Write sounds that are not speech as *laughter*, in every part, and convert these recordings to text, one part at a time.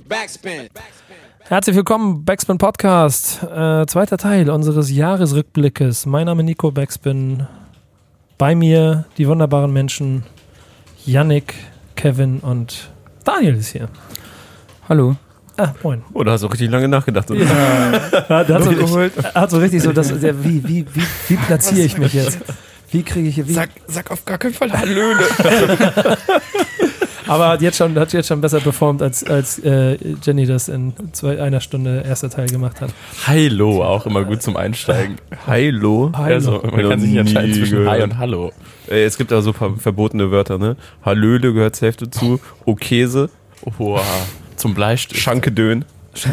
Backspin. Herzlich willkommen, Backspin Podcast, äh, zweiter Teil unseres Jahresrückblickes. Mein Name Nico Backspin. Bei mir die wunderbaren Menschen Yannick, Kevin und Daniel ist hier. Hallo. Ah, moin. Oh, da hast du richtig lange nachgedacht. Oder? Ja, hat, so, hat so richtig so, das, der, wie, wie, wie, wie platziere ich mich jetzt? Wie kriege ich hier, wie? Sag, sag auf gar keinen Fall Hallöle. *laughs* Aber hat jetzt schon, hat jetzt schon besser performt, als, als äh, Jenny das in zwei, einer Stunde erster Teil gemacht hat. Hallo, auch immer gut zum Einsteigen. Hallo. Hallo. Also, man kann sich nicht entscheiden zwischen Hi und Hallo. Ey, es gibt da so ver verbotene Wörter, ne? Hallöle gehört zur Hälfte zu. Okese. Wow. Zum Bleistift. Schankedön.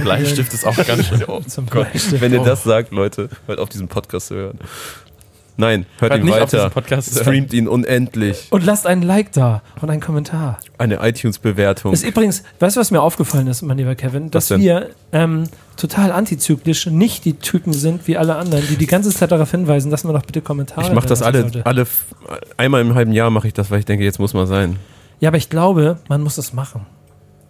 Bleistift ist auch ganz schön. Oh, Zum Gott, Bleistift. wenn ihr das sagt, Leute, hört auf diesen Podcast zu hören. Nein, hört, Hört ihn weiter. *laughs* Streamt ihn unendlich. Und lasst einen Like da und einen Kommentar. Eine iTunes-Bewertung. Ist übrigens, weißt du, was mir aufgefallen ist, mein lieber Kevin? Dass wir ähm, total antizyklisch nicht die Typen sind wie alle anderen, die die ganze Zeit darauf hinweisen, dass man doch bitte Kommentare Ich mache das alle, sollte. alle, einmal im halben Jahr mache ich das, weil ich denke, jetzt muss mal sein. Ja, aber ich glaube, man muss es machen.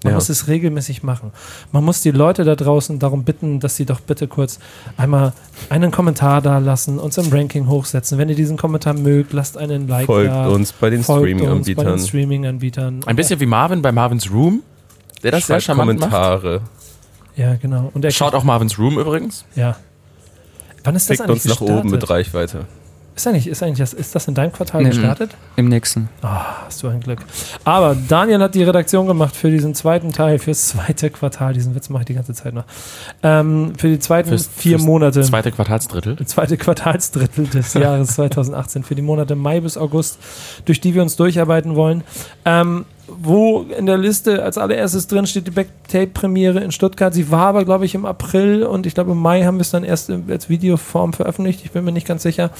Man Ja. muss es regelmäßig machen. Man muss die Leute da draußen darum bitten, dass sie doch bitte kurz einmal einen Kommentar da lassen, uns im Ranking hochsetzen. Wenn ihr diesen Kommentar mögt, lasst einen Like Folgt da. uns bei den Folgt uns bei den Streaming-Anbietern. Streaming-Anbietern. Ein bisschen wie Marvin bei Marvin's Room, der das sehr Schreibt charmant macht. Kommentare. Ja, genau. Und er Schaut auch Marvin's Room übrigens. Ja. Wann ist das Fickt eigentlich uns nach oben mit? Reichweite. Ist, eigentlich, ist, eigentlich das, ist das in deinem Quartal Nee. gestartet? Im nächsten. Ah, hast du ein Glück. Aber Daniel hat die Redaktion gemacht für diesen zweiten Teil, fürs zweite Quartal. Diesen Witz mache ich die ganze Zeit noch. Ähm, für die zweiten Fürs- vier fürs Monate. Zweite Quartalsdrittel. *laughs* zweite Quartalsdrittel des Jahres *laughs* 2018 für die Monate Mai bis August, durch die wir uns durcharbeiten wollen. Ähm, wo in der Liste als allererstes drin steht die Backtape-Premiere in Stuttgart. Sie war aber, glaube ich, im April und ich glaube im Mai haben wir es dann erst als Videoform veröffentlicht. Ich bin mir nicht ganz sicher.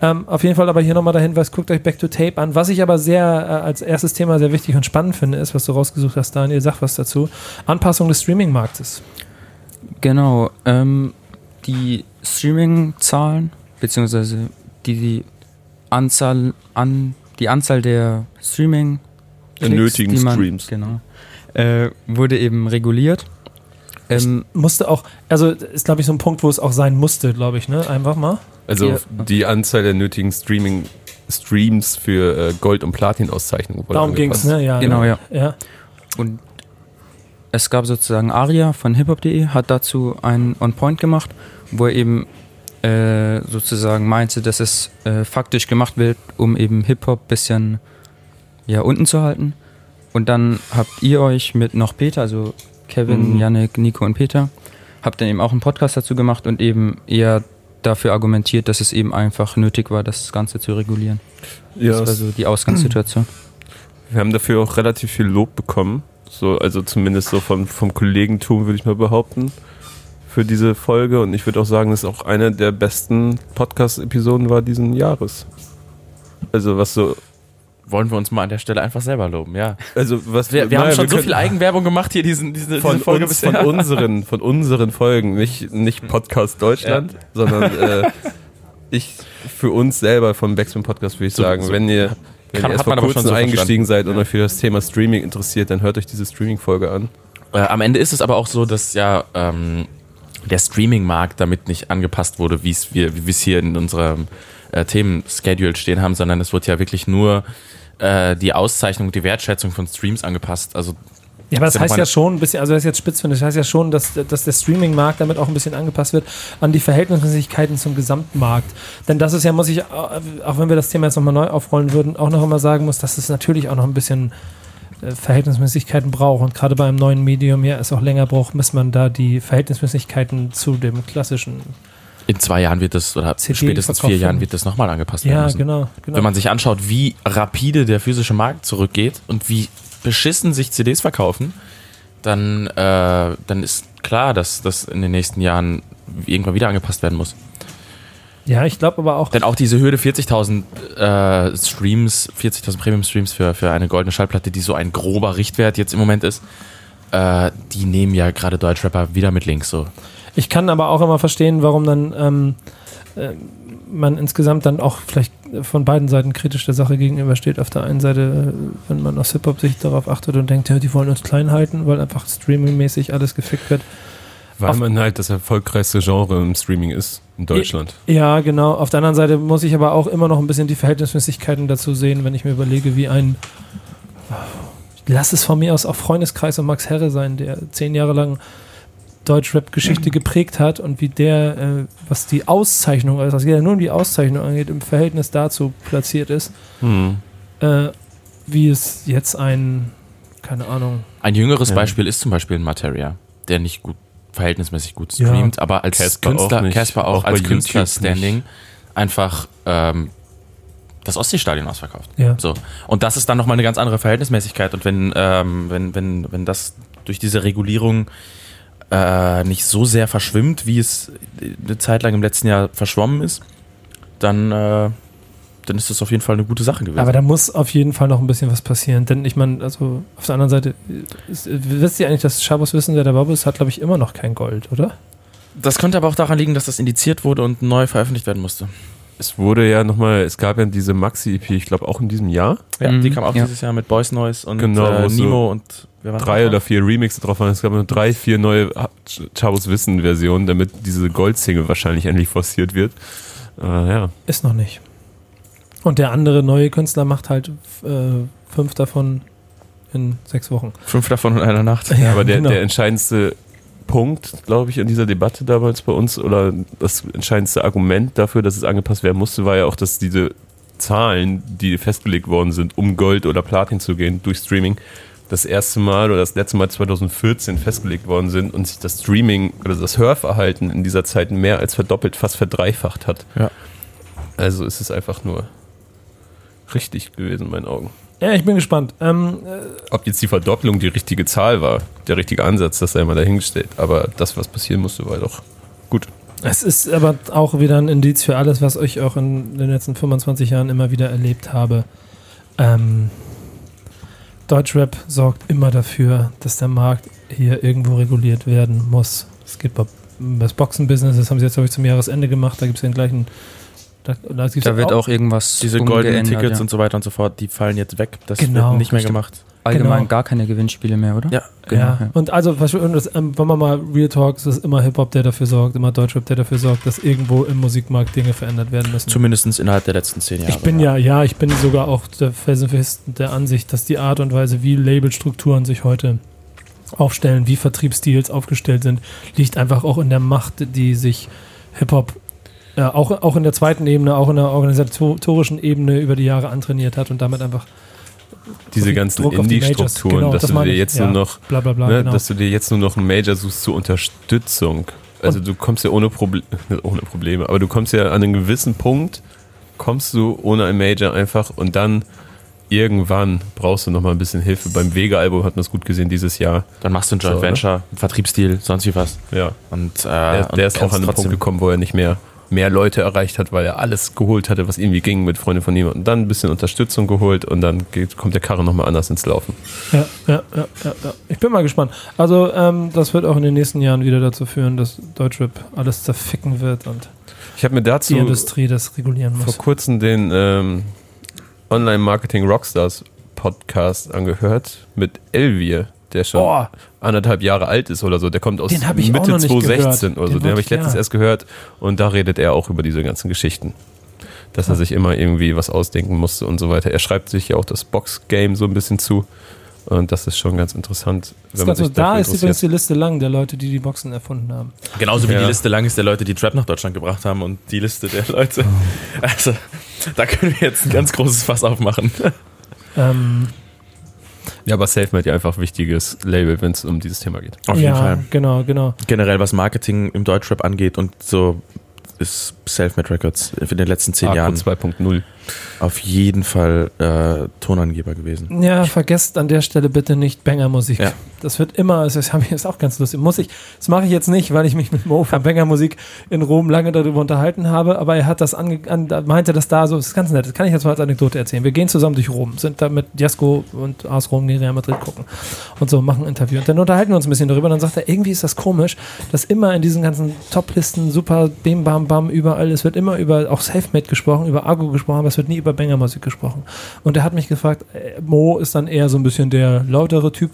Ähm, auf jeden Fall aber hier nochmal der Hinweis, guckt euch Back to Tape an. Was ich aber sehr äh, als erstes Thema sehr wichtig und spannend finde, ist, was du rausgesucht hast, Daniel, sag was dazu. Anpassung des Streaming-Marktes. Genau. Ähm, die Streaming-Zahlen, beziehungsweise die, die Anzahl an die Anzahl der Streaming Der nötigen die man, Streams. Genau. Äh, wurde eben reguliert. Ähm, Musste auch, also ist glaube ich so ein Punkt, wo es auch sein musste, glaube ich, ne? Einfach mal. Also die Anzahl der nötigen Streaming Streams für äh, Gold- und Platin-Auszeichnungen wurde Darum ging es, ne? Ja, Genau, ja. ja. Und es gab sozusagen Aria von hiphop.de, hat dazu einen On-Point gemacht, wo er eben äh, sozusagen meinte, dass es äh, faktisch gemacht wird, um eben Hip-Hop bisschen ja, unten zu halten. Und dann habt ihr euch mit noch Peter, also Kevin, Mhm. Yannick, Nico und Peter, habt dann eben auch einen Podcast dazu gemacht und eben eher dafür argumentiert, dass es eben einfach nötig war, das Ganze zu regulieren. Ja, Das war so die Ausgangssituation. wir haben dafür auch relativ viel Lob bekommen. So, also zumindest so von, vom Kollegentum, würde ich mal behaupten, für diese Folge. Und ich würde auch sagen, dass es auch eine der besten Podcast-Episoden war diesen Jahres. Also was so, Wollen wir uns mal an der Stelle einfach selber loben, ja. also was Wir, wir naja, haben schon so können- viel Eigenwerbung gemacht hier, diesen, diese, von diese Folge uns, von unseren, von unseren Folgen, nicht, nicht Podcast Deutschland, sondern äh, ich für uns selber vom Backspin Podcast würde ich So- sagen, so- wenn ihr, wenn kann- ihr erst vor kurzem so eingestiegen seid und euch für das Thema Streaming interessiert, dann hört euch diese Streaming-Folge an. Äh, am Ende ist es aber auch so, dass ja ähm, der Streaming-Markt damit nicht angepasst wurde, wie es wir, wie wir es hier in unserem äh, Themen-Schedule stehen haben, sondern es wird ja wirklich nur äh, die Auszeichnung, die Wertschätzung von Streams angepasst. Also Ja, aber das heißt ja schon ein bisschen, also das ist jetzt spitz finde, das heißt ja schon, dass, dass der Streaming-Markt damit auch ein bisschen angepasst wird an die Verhältnismäßigkeiten zum Gesamtmarkt. Denn das ist ja, muss ich, äh, auch wenn wir das Thema jetzt nochmal neu aufrollen würden, auch noch immer sagen muss, dass es natürlich auch noch ein bisschen äh, Verhältnismäßigkeiten braucht. Und gerade bei einem neuen Medium ja es auch länger braucht, bis man da die Verhältnismäßigkeiten zu dem klassischen. In zwei Jahren wird das, oder CD spätestens vier. Jahren wird das nochmal angepasst werden Ja, müssen. genau. genau. Wenn man sich anschaut, wie rapide der physische Markt zurückgeht und wie beschissen sich CDs verkaufen, dann, äh, dann ist klar, dass das in den nächsten Jahren irgendwann wieder angepasst werden muss. ja, ich glaube aber auch, Denn auch diese Hürde 40.000 äh, Streams, 40.000 Premium-Streams für, für eine goldene Schallplatte, die so ein grober Richtwert jetzt im Moment ist, äh, die nehmen ja gerade Deutschrapper wieder mit links so. Ich kann aber auch immer verstehen, warum dann ähm, äh, man insgesamt dann auch vielleicht von beiden Seiten kritisch der Sache gegenübersteht. Auf der einen Seite, äh, wenn man aus Hip-Hop-Sicht darauf achtet und denkt, ja, die wollen uns klein halten, weil einfach streamingmäßig alles gefickt wird. Weil Auf- man halt das erfolgreichste Genre im Streaming ist in Deutschland. Ja, genau. Auf der anderen Seite muss ich aber auch immer noch ein bisschen die Verhältnismäßigkeiten dazu sehen, wenn ich mir überlege, wie ein, lass es von mir aus auch Freundeskreis und Max Herre sein, der zehn Jahre lang Deutschrap-Geschichte geprägt hat und wie der, äh, was die Auszeichnung, also geht ja nur um die Auszeichnung angeht, im Verhältnis dazu platziert ist, Hm. äh, wie es jetzt ein, keine Ahnung, Ein jüngeres Ja. Beispiel ist zum Beispiel ein Materia, der nicht gut, verhältnismäßig gut Ja. streamt, aber als Casper auch Künstler, nicht. Casper auch, Auch als Künstler-Standing einfach ähm, das Ostseestadion ausverkauft. ja. So. Und das ist dann nochmal eine ganz andere Verhältnismäßigkeit. Und wenn, ähm, wenn, wenn, wenn das durch diese Regulierung äh, nicht so sehr verschwimmt, wie es eine Zeit lang im letzten Jahr verschwommen ist, dann, äh, dann ist das auf jeden Fall eine gute Sache gewesen. Aber da muss auf jeden Fall noch ein bisschen was passieren. Denn ich meine, also auf der anderen Seite, ist, wisst ihr eigentlich, dass Schabos Wissen, wer der Bob ist, hat, glaube ich, immer noch kein Gold, oder? das könnte aber auch daran liegen, dass das indiziert wurde und neu veröffentlicht werden musste. Es wurde ja nochmal, es gab ja diese Maxi-EP, ich glaube auch in diesem Jahr, Ja, Mhm, die kam auch ja. dieses Jahr mit Boys Noise und Genau, äh, Nemo und drei oder vier Remixe drauf waren. Es gab nur drei, vier neue Chabos Wissen-Versionen, damit diese Gold-Single wahrscheinlich endlich forciert wird. Äh, ja. Ist noch nicht. Und der andere neue Künstler macht halt äh, fünf davon in sechs Wochen. Fünf davon in einer Nacht. Ja, Aber der, genau. der entscheidendste Punkt, glaube ich, in dieser Debatte damals bei uns oder das entscheidendste Argument dafür, dass es angepasst werden musste, war ja auch, dass diese Zahlen, die festgelegt worden sind, um Gold oder Platin zu gehen durch Streaming, das erste Mal oder das letzte Mal 2014 festgelegt worden sind und sich das Streaming oder das Hörverhalten in dieser Zeit mehr als verdoppelt, fast verdreifacht hat. Ja. Also ist es einfach nur richtig gewesen in meinen Augen. Ja, ich bin gespannt. Ähm, äh, Ob jetzt die Verdopplung die richtige Zahl war, der richtige Ansatz, das sei mal dahingestellt. Aber das, was passieren musste, war doch gut. es ist aber auch wieder ein Indiz für alles, was ich auch in den letzten 25 Jahren immer wieder erlebt habe. Ähm, Deutschrap sorgt immer dafür, dass der Markt hier irgendwo reguliert werden muss. Es geht bei das Boxenbusiness, das haben sie jetzt, glaube ich, zum Jahresende gemacht. Da gibt es den gleichen. Da, da, Da wird auch auch irgendwas Diese goldenen Tickets ja. und so weiter und so fort, die fallen jetzt weg. Das Genau, wird nicht mehr stimmt. gemacht. Allgemein genau. gar keine Gewinnspiele mehr, oder? Ja. genau. ja. ja. und also, das, ähm, wenn man mal Real Talk, es ist immer Hip-Hop, der dafür sorgt, immer Deutschrap, der dafür sorgt, dass irgendwo im Musikmarkt Dinge verändert werden müssen. Zumindest innerhalb der letzten zehn Jahre. Ich bin ja, ja, ich bin sogar auch der felsenfest der Ansicht, dass die Art und Weise, wie Labelstrukturen sich heute aufstellen, wie Vertriebsdeals aufgestellt sind, liegt einfach auch in der Macht, die sich Hip-Hop äh, auch, auch in der zweiten Ebene, auch in der organisatorischen Ebene über die Jahre antrainiert hat und damit einfach Diese ganzen Indie-Strukturen, genau, dass das du dir jetzt ja. nur noch, bla bla bla. ne, genau. dass du dir jetzt nur noch einen Major suchst zur Unterstützung. Also du kommst ja ohne, Proble *laughs* ohne Probleme, aber du kommst ja an einen gewissen Punkt, kommst du ohne ein Major einfach und dann irgendwann brauchst du noch mal ein bisschen Hilfe. Beim Vega-Album hat man es gut gesehen dieses Jahr. Dann machst du einen Joint So, ne? Venture, einen Vertriebsdeal, sonst wie was. Ja, Und, äh, der, und der ist auch an den Punkt gekommen, wo er nicht mehr mehr Leute erreicht hat, weil er alles geholt hatte, was irgendwie ging mit Freunden von und dann ein bisschen Unterstützung geholt und dann geht, kommt der Karre nochmal anders ins Laufen. Ja, ja, ja, ja, ja. Ich bin mal gespannt. Also, ähm, das wird auch in den nächsten Jahren wieder dazu führen, dass Deutschrap alles zerficken wird und Ich habe mir dazu die Industrie das regulieren vor muss. kurzem den ähm, Online-Marketing Rockstars Podcast angehört mit Elvier, der schon Oh, anderthalb Jahre alt ist oder so. Der kommt aus Mitte noch nicht 2016 gehört. oder so. Den Den habe ich letztens ja. erst gehört und da redet er auch über diese ganzen Geschichten. Dass er sich immer irgendwie was ausdenken musste und so weiter. Er schreibt sich ja auch das Box-Game so ein bisschen zu. Und das ist schon ganz interessant. das ist ganz so, da ist übrigens die Liste lang der Leute, die die Boxen erfunden haben. Genauso wie Ja. die Liste lang ist der Leute, die Trap nach Deutschland gebracht haben und die Liste der Leute. Also, da können wir jetzt ein ganz großes Fass aufmachen. Ähm, Ja, aber Selfmade hat ja einfach ein wichtiges Label, wenn es um dieses Thema geht. Auf ja, jeden Fall. genau, genau. Generell, was Marketing im Deutschrap angeht und so ist Selfmade Records in den letzten zehn Arco Jahren 2.0. auf jeden Fall äh, Tonangeber gewesen. Ja, vergesst an der Stelle bitte nicht Banger-Musik. Ja. Das wird immer, das *laughs* habe ich jetzt auch ganz lustig. Muss ich, das mache ich jetzt nicht, weil ich mich mit Mo von Banger-Musik in Rom lange darüber unterhalten habe, aber er hat das ange, an, da meinte das da so, das ist ganz nett, das kann ich jetzt mal als Anekdote erzählen. Wir gehen zusammen durch Rom, sind da mit Jasko und aus Rom gegen Real Madrid gucken und so, machen ein Interview. Und dann unterhalten wir uns ein bisschen darüber und dann sagt er, irgendwie ist das komisch, dass immer in diesen ganzen Top-Listen super Bim Bam Bam, überall. Es wird immer über auch Selfmade gesprochen, über Argo gesprochen, aber es wird nie über Banger-Musik gesprochen. Und er hat mich gefragt, äh, Mo ist dann eher so ein bisschen der lautere Typ.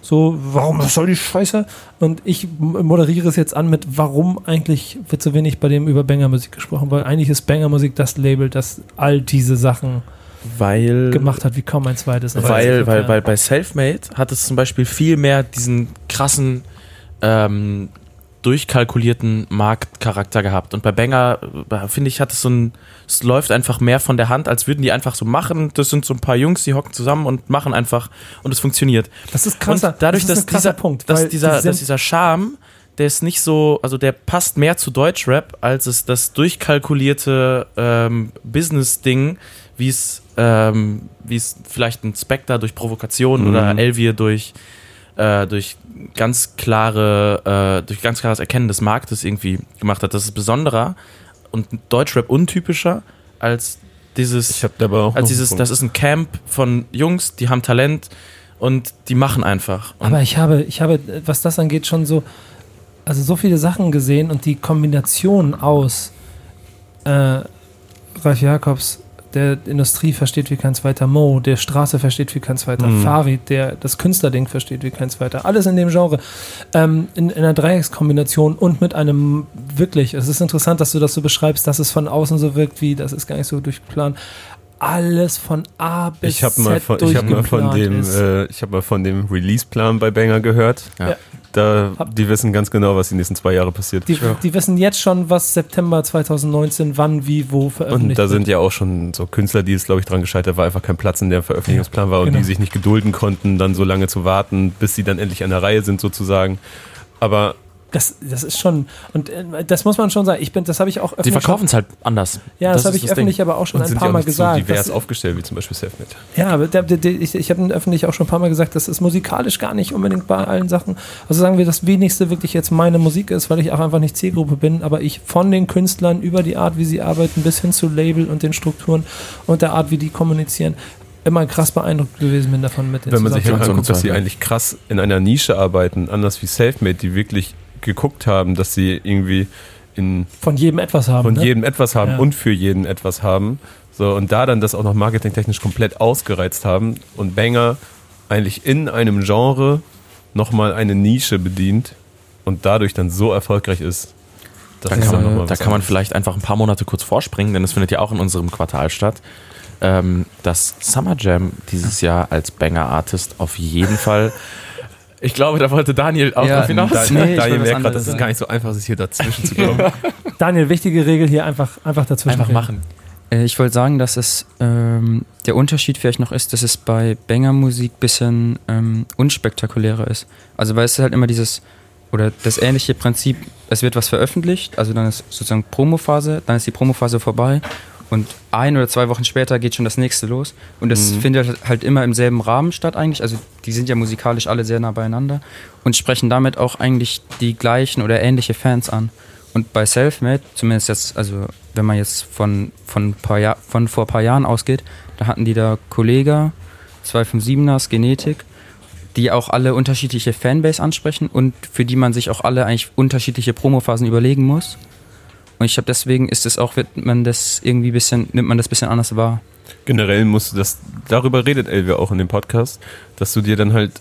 So, warum was soll die Scheiße? Und ich moderiere es jetzt an mit, warum eigentlich wird so wenig bei dem über Banger-Musik gesprochen? Weil eigentlich ist Banger-Musik das Label, das all diese Sachen Weil, gemacht hat, wie kaum ein zweites. weil, weil, weil bei Selfmade hat es zum Beispiel viel mehr diesen krassen, ähm, durchkalkulierten Marktcharakter gehabt. Und bei Banger, äh, finde ich, hat es so ein, es läuft einfach mehr von der Hand, als würden die einfach so machen. Das sind so ein paar Jungs, die hocken zusammen und machen einfach und es funktioniert. das ist krasser. Und dadurch, das ist dass dieser, Punkt, dass weil dieser, dass dieser Charme, der ist nicht so, also der passt mehr zu Deutschrap, als es das durchkalkulierte ähm, Business-Ding, wie es ähm, wie es vielleicht ein Spectre durch Provokation Mhm. oder Elvier durch äh, durch ganz klare, äh, durch ganz klares Erkennen des Marktes irgendwie gemacht hat. Das ist besonderer und Deutschrap untypischer als dieses Ich habe da aber auch. als dieses, das ist ein Camp von Jungs, die haben Talent und die machen einfach. Und Aber ich habe, ich habe, was das angeht, schon so, also so viele Sachen gesehen und die Kombination aus äh, Ralf Jakobs, der Industrie versteht wie kein zweiter, Mo, der Straße versteht wie kein zweiter, Mhm. Farid, der das Künstlerding versteht wie kein zweiter, alles in dem Genre, ähm, in, in einer Dreieckskombination und mit einem wirklich, es ist interessant, dass du das so beschreibst, dass es von außen so wirkt wie, das ist gar nicht so durchgeplant, alles von A bis Ich habe Z mal, von- ich hab mal von durchgeplant dem, ist. äh, ich habe mal von dem Release-Plan bei Banger gehört. Ja. Ja. Da, Hab- die wissen ganz genau, was die nächsten zwei Jahre passiert. Die, die wissen jetzt schon, was September 2019, wann, wie, wo Und veröffentlicht da sind wird. ja auch schon so Künstler, die es, glaube ich, dran gescheitert war, einfach kein Platz in der Veröffentlichungsplan war und genau. die sich nicht gedulden konnten, dann so lange zu warten, bis sie dann endlich an der Reihe sind, sozusagen. Aber Das, das ist schon, und äh, das muss man schon sagen, ich bin, das habe ich auch Die öffentlich verkaufen es halt anders. Ja, das, Das habe ich das Ding. öffentlich aber auch schon und ein sind paar Mal nicht gesagt. so divers dass- aufgestellt, wie zum Beispiel Selfmade. Ja, aber der, der, der, ich, ich habe öffentlich auch schon ein paar Mal gesagt, das ist musikalisch gar nicht unbedingt bei allen Sachen. Also sagen wir, das wenigste wirklich jetzt meine Musik ist, weil ich auch einfach nicht Zielgruppe bin, aber ich von den Künstlern über die Art, wie sie arbeiten, bis hin zu Label und den Strukturen und der Art, wie die kommunizieren, immer krass beeindruckt gewesen bin davon mit den Wenn man sich so anguckt, dass sie eigentlich krass in einer Nische arbeiten, anders wie Selfmade, die wirklich geguckt haben, dass sie irgendwie in von jedem etwas haben. von ne? jedem etwas haben Ja. und für jeden etwas haben. So, und da dann das auch noch marketingtechnisch komplett ausgereizt haben und Banger eigentlich in einem Genre nochmal eine Nische bedient und dadurch dann so erfolgreich ist. Das Da ist kann, man, da kann man vielleicht einfach ein paar Monate kurz vorspringen, denn es findet ja auch in unserem Quartal statt. Ähm, dass Summer Jam dieses Jahr als Banger-Artist auf jeden Fall. *laughs* Ich glaube, da wollte Daniel auch Ja, drauf hinaus. Da, Nee, Daniel merkt gerade, anderes das ist sagen. gar nicht so einfach, sich hier dazwischen zu kommen. *laughs* Daniel, wichtige Regel hier einfach, einfach dazwischen. Einfach reden. machen. Äh, Ich wollte sagen, dass es ähm, der Unterschied vielleicht noch ist, dass es bei Banger-Musik ein bisschen ähm, unspektakulärer ist. Also weil es ist halt immer dieses, oder das ähnliche Prinzip, es wird was veröffentlicht, also dann ist sozusagen Promophase, dann ist die Promophase vorbei und ein oder zwei Wochen später geht schon das nächste los. Und das Mhm. findet halt immer im selben Rahmen statt eigentlich. Also die sind ja musikalisch alle sehr nah beieinander und sprechen damit auch eigentlich die gleichen oder ähnliche Fans an. Und bei Selfmade, zumindest jetzt, also wenn man jetzt von, von, paar Jahr, von vor ein paar Jahren ausgeht, da hatten die da Kollega, 257ers, Genetik, die auch alle unterschiedliche Fanbase ansprechen und für die man sich auch alle eigentlich unterschiedliche Promophasen überlegen muss. Und ich glaube, deswegen ist es auch, wird man das irgendwie bisschen, nimmt man das bisschen anders wahr. Generell musst du das, darüber redet Elvia auch in dem Podcast, dass du dir dann halt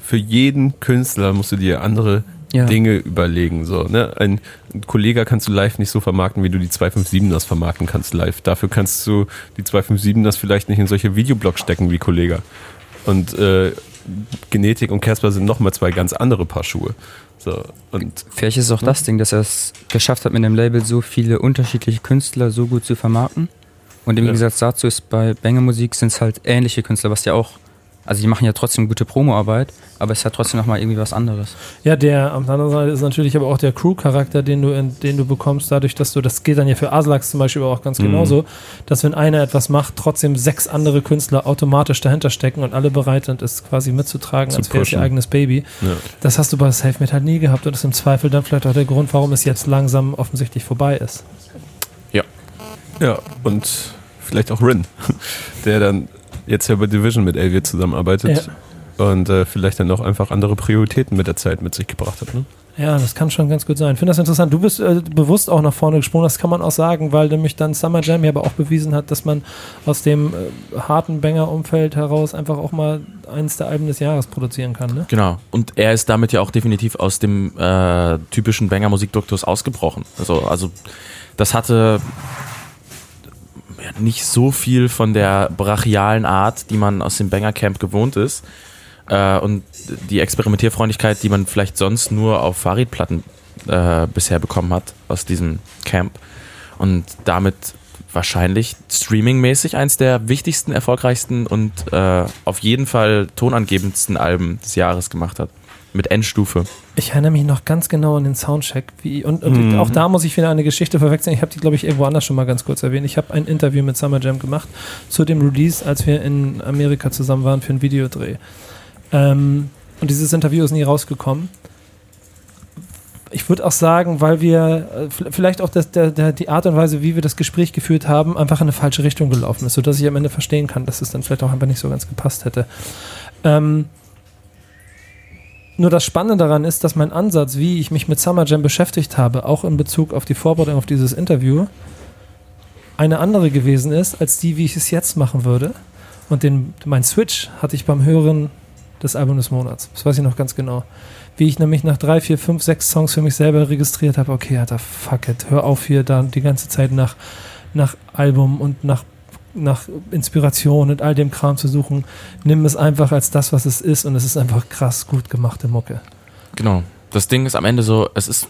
für jeden Künstler musst du dir andere Ja. Dinge überlegen. So, ne? Ein Kollege kannst du live nicht so vermarkten, wie du die 257ers vermarkten kannst live. Dafür kannst du die 257ers vielleicht nicht in solche Videoblogs stecken wie Kollege. Und äh, Genetik und Casper sind nochmal zwei ganz andere Paar Schuhe. So, und Vielleicht ist es auch das Ding, dass er es geschafft hat, mit dem Label so viele unterschiedliche Künstler so gut zu vermarkten. Und im Ja. Gegensatz dazu ist bei Banger Musik sind es halt ähnliche Künstler, was ja auch, also die machen ja trotzdem gute Promoarbeit, aber es hat trotzdem nochmal irgendwie was anderes. Ja, der am anderen Seite ist natürlich aber auch der Crew-Charakter, den du, in, den du bekommst, dadurch, dass du, das geht dann ja für Aslax zum Beispiel auch ganz Mhm. genauso, dass wenn einer etwas macht, trotzdem sechs andere Künstler automatisch dahinter stecken und alle bereit sind, es quasi mitzutragen, Zu als wäre es ihr eigenes Baby. ja. Das hast du bei Selfmade halt nie gehabt und das ist im Zweifel dann vielleicht auch der Grund, warum es jetzt langsam offensichtlich vorbei ist. Ja, und vielleicht auch Rin, *laughs* der dann jetzt ja bei Division mit Elvia zusammenarbeitet. und äh, vielleicht dann auch einfach andere Prioritäten mit der Zeit mit sich gebracht hat. Ne? Ja, das kann schon ganz gut sein. Ich finde das interessant. Du bist äh, bewusst auch nach vorne gesprungen, das kann man auch sagen, weil nämlich dann Summer Jam ja aber auch bewiesen hat, dass man aus dem äh, harten Banger-Umfeld heraus einfach auch mal eins der Alben des Jahres produzieren kann. Ne? Genau. Und er ist damit ja auch definitiv aus dem äh, typischen Banger-Musikduktus ausgebrochen. Also, also das hatte ja, nicht so viel von der brachialen Art, die man aus dem Banger-Camp gewohnt ist. Äh, und die Experimentierfreundlichkeit, die man vielleicht sonst nur auf Fahrradplatten äh, bisher bekommen hat aus diesem Camp. Und damit wahrscheinlich streamingmäßig eins der wichtigsten, erfolgreichsten und äh, auf jeden Fall tonangebendsten Alben des Jahres gemacht hat. Mit Endstufe. Ich erinnere mich noch ganz genau an den Soundcheck. Wie, und, und mhm. auch da muss ich wieder eine Geschichte verwechseln. Ich habe die, glaube ich, irgendwo anders schon mal ganz kurz erwähnt. Ich habe ein Interview mit Summer Jam gemacht zu dem Release, als wir in Amerika zusammen waren für einen Videodreh. Ähm, und dieses Interview ist nie rausgekommen. Ich würde auch sagen, weil wir äh, vielleicht auch das, der, der, die Art und Weise, wie wir das Gespräch geführt haben, einfach in eine falsche Richtung gelaufen ist, sodass ich am Ende verstehen kann, dass es dann vielleicht auch einfach nicht so ganz gepasst hätte. Ähm, nur das Spannende daran ist, dass mein Ansatz, wie ich mich mit Summer Jam beschäftigt habe, auch in Bezug auf die Vorbereitung auf dieses Interview, eine andere gewesen ist, als die, wie ich es jetzt machen würde. Und den, mein Switch hatte ich beim Hören das Album des Monats. Das weiß ich noch ganz genau. Wie ich nämlich nach drei, vier, fünf, sechs Songs für mich selber registriert habe, okay, Alter, fuck it, hör auf hier da die ganze Zeit nach, nach Album und nach, nach Inspiration und all dem Kram zu suchen. Nimm es einfach als das, was es ist und es ist einfach krass gut gemachte Mucke. Genau. Das Ding ist am Ende so, es ist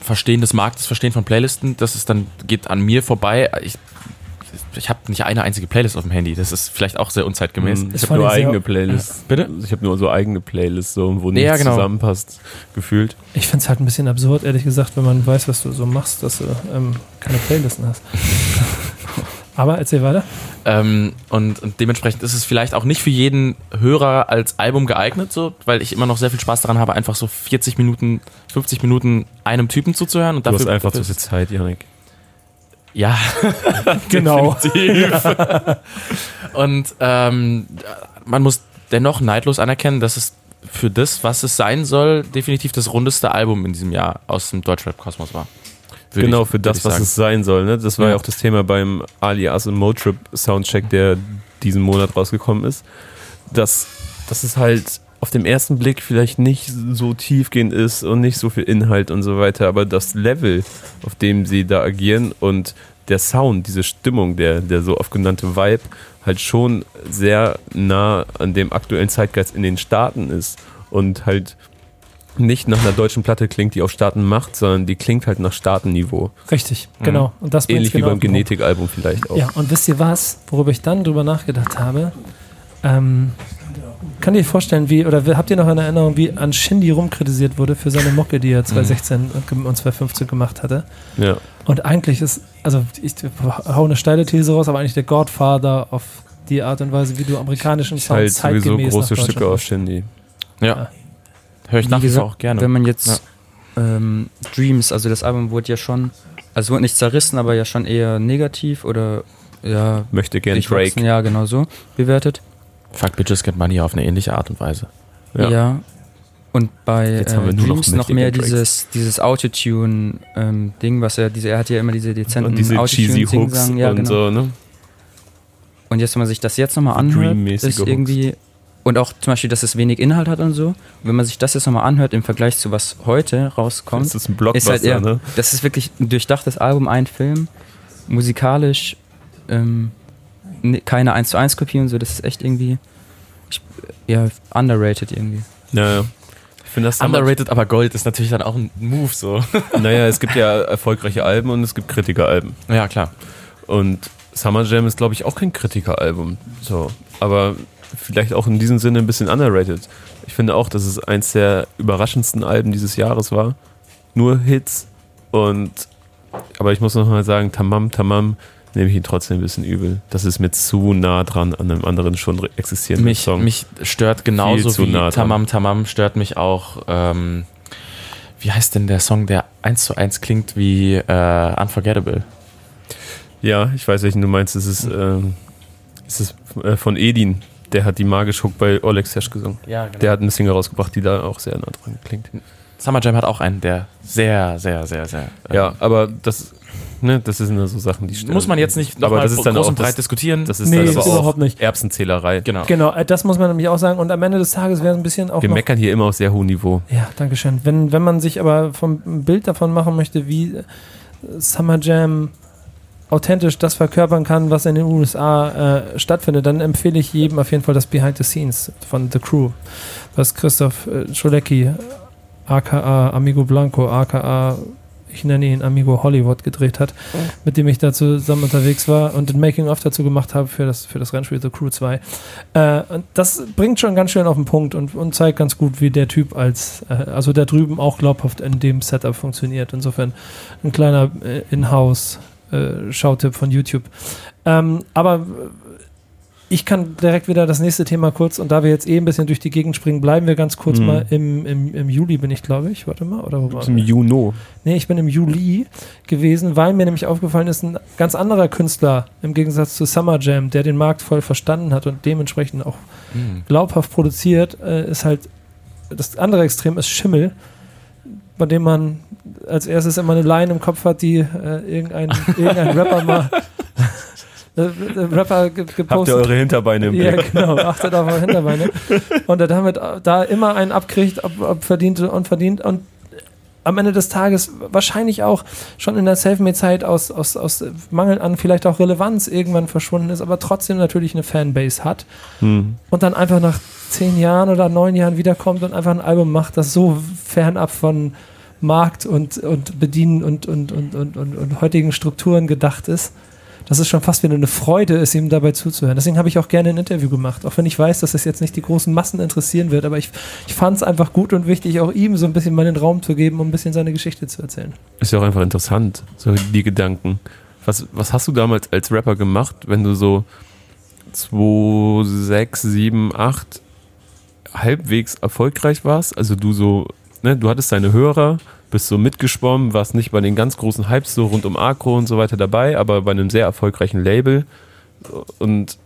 Verstehen des Marktes, Verstehen von Playlisten, das ist dann, geht an mir vorbei. Ich ich habe nicht eine einzige Playlist auf dem Handy. Das ist vielleicht auch sehr unzeitgemäß. Mhm. Ich habe nur eigene Playlists. Ja. Bitte? Ich habe nur so eigene Playlists, so, wo nichts ja, genau. zusammenpasst, gefühlt. Ich finde es halt ein bisschen absurd, ehrlich gesagt, wenn man weiß, was du so machst, dass du ähm, keine Playlisten hast. *laughs* Aber erzähl weiter. Ähm, und, und, dementsprechend ist es vielleicht auch nicht für jeden Hörer als Album geeignet, so, weil ich immer noch sehr viel Spaß daran habe, einfach so 40 Minuten, 50 Minuten einem Typen zuzuhören. Und du dafür, hast einfach zu viel Zeit, Janik. Ja, *laughs* genau. Und ähm, man muss dennoch neidlos anerkennen, dass es für das, was es sein soll, definitiv das rundeste Album in diesem Jahr aus dem Deutschrap-Kosmos war. Genau, ich, für das, was es sein soll. Ne? Das war ja. ja auch das Thema beim Alias und Motrip Soundcheck, der diesen Monat rausgekommen ist. Dass, dass es halt auf dem ersten Blick vielleicht nicht so tiefgehend ist und nicht so viel Inhalt und so weiter, aber das Level, auf dem sie da agieren und der Sound, diese Stimmung, der, der so oft genannte Vibe, halt schon sehr nah an dem aktuellen Zeitgeist in den Staaten ist und halt nicht nach einer deutschen Platte klingt, die auf Staaten macht, sondern die klingt halt nach Staatenniveau. Richtig, genau. Und das Ähnlich genau wie beim Genetikalbum vielleicht auch. Ja, und wisst ihr was, worüber ich dann drüber nachgedacht habe? Ähm, kann dir vorstellen, wie, oder habt ihr noch eine Erinnerung, wie an Shindy rumkritisiert wurde für seine Mucke, die er 2016 mhm. und 2015 gemacht hatte? Ja. Und eigentlich ist, also ich hau eine steile These raus, aber eigentlich der Godfather auf die Art und Weise, wie du amerikanischen Sound halt zeitgemäß sowieso große Stücke aus Shindy. Ja. ja. Höre ich nach wie vor auch gerne. Wenn man jetzt ja. ähm, Dreams, also das Album wurde ja schon, also wurde nicht zerrissen, aber ja schon eher negativ oder ja. Möchte gern Drake. Ja, genau so bewertet. Fuck Bitches Get Money auf eine ähnliche Art und Weise. Ja. ja. Und bei äh, Dreams noch, noch mehr dieses, dieses Autotune-Ding, ähm, was er, diese, er hat ja immer diese dezenten und diese cheesy Hooks ja, und genau. so, ne? Und jetzt, wenn man sich das jetzt nochmal anhört, ist irgendwie, Hooks. Und auch zum Beispiel, dass es wenig Inhalt hat und so, und wenn man sich das jetzt nochmal anhört im Vergleich zu was heute rauskommt, das ist ein Blockbuster, ist halt eher, ne? Das ist wirklich ein durchdachtes Album, ein Film, musikalisch, ähm, keine 1 zu 1 Kopie und so, das ist echt irgendwie ich, ja, underrated irgendwie. Ja, ja. Ich finde das underrated, aber Gold ist natürlich dann auch ein Move so. *laughs* Naja, es gibt ja erfolgreiche Alben und es gibt Kritikeralben. Ja, klar. Und Summer Jam ist, glaube ich, auch kein Kritikeralbum. So. Aber vielleicht auch in diesem Sinne ein bisschen underrated. Ich finde auch, dass es eins der überraschendsten Alben dieses Jahres war. Nur Hits und aber ich muss noch mal sagen, Tamam Tamam nehme ich ihn trotzdem ein bisschen übel. Das ist mir zu nah dran an einem anderen schon existierenden mich, Song. Mich stört genauso wie nah Tamam Tamam stört mich auch. Ähm, wie heißt denn der Song, der eins zu eins klingt wie äh, Unforgettable? Ja, ich weiß welchen du meinst. Es ist, äh, es ist äh, von Edin, Der hat die Magisch Hook bei Oleg Sesh gesungen. Ja, genau. Der hat eine Single rausgebracht, die da auch sehr nah dran klingt. Summer Jam hat auch einen, der sehr, sehr, sehr, sehr. äh, Ja, aber das, ne, das sind so Sachen, die Muss man jetzt nicht noch aber mal das ist dann groß auch und breit das, diskutieren. das ist Nee, dann ist aber auch überhaupt nicht. Erbsenzählerei. genau. Genau, äh, das muss man nämlich auch sagen. Und am Ende des Tages wäre es ein bisschen auch Wir noch meckern hier immer auf sehr hohem Niveau. Ja, danke schön. Wenn, wenn man sich aber vom ein Bild davon machen möchte, wie Summer Jam authentisch das verkörpern kann, was in den USA äh, stattfindet, dann empfehle ich jedem auf jeden Fall das Behind the Scenes von The Crew, was Christoph äh, Schulecki, aka Amigo Blanco, aka ich nenne ihn Amigo Hollywood gedreht hat, mit dem ich da zusammen unterwegs war und den Making-of dazu gemacht habe für das, für das Rennspiel The Crew 2. Äh, und das bringt schon ganz schön auf den Punkt und, und zeigt ganz gut, wie der Typ als, äh, also da drüben auch glaubhaft in dem Setup funktioniert. Insofern ein kleiner äh, In-House-Schautipp von YouTube. Ähm, aber äh, ich kann direkt wieder das nächste Thema kurz, und da wir jetzt eh ein bisschen durch die Gegend springen, bleiben wir ganz kurz Mhm. mal im, im, im Juli bin ich, glaube ich. Warte mal, oder wo war Im Juno. Nee, ich bin im Juli gewesen, weil mir nämlich aufgefallen ist, ein ganz anderer Künstler im Gegensatz zu Summer Jam, der den Markt voll verstanden hat und dementsprechend auch Hm. glaubhaft produziert, äh, ist halt das andere Extrem ist Schimmel, bei dem man als erstes immer eine Line im Kopf hat, die äh, irgendein, *laughs* irgendein Rapper mal *laughs* äh, äh, Rapper ge Habt ihr gepostet eure Hinterbeine im ja, Blick? genau, achtet auf eure Hinterbeine. *laughs* Und er damit da immer einen abkriegt, ob, ob verdient oder unverdient. Und am Ende des Tages wahrscheinlich auch schon in der Selfmade-Zeit aus, aus, aus Mangel an vielleicht auch Relevanz irgendwann verschwunden ist, aber trotzdem natürlich eine Fanbase hat. Hm. Und dann einfach nach zehn Jahren oder neun Jahren wiederkommt und einfach ein Album macht, das so fernab von Markt und, und Bedienen und, und, und, und, und, und heutigen Strukturen gedacht ist dass es schon fast wieder eine Freude ist, ihm dabei zuzuhören. Deswegen habe ich auch gerne ein Interview gemacht, auch wenn ich weiß, dass es jetzt nicht die großen Massen interessieren wird, aber ich, ich fand es einfach gut und wichtig, auch ihm so ein bisschen mal den Raum zu geben, um ein bisschen seine Geschichte zu erzählen. Ist ja auch einfach interessant, so die Gedanken. Was, was hast du damals als Rapper gemacht, wenn du so 2, 6, 7, 8 halbwegs erfolgreich warst? Also du so, ne, du hattest deine Hörer, bist so mitgeschwommen, warst nicht bei den ganz großen Hypes so rund um Agro und so weiter dabei, aber bei einem sehr erfolgreichen Label. Und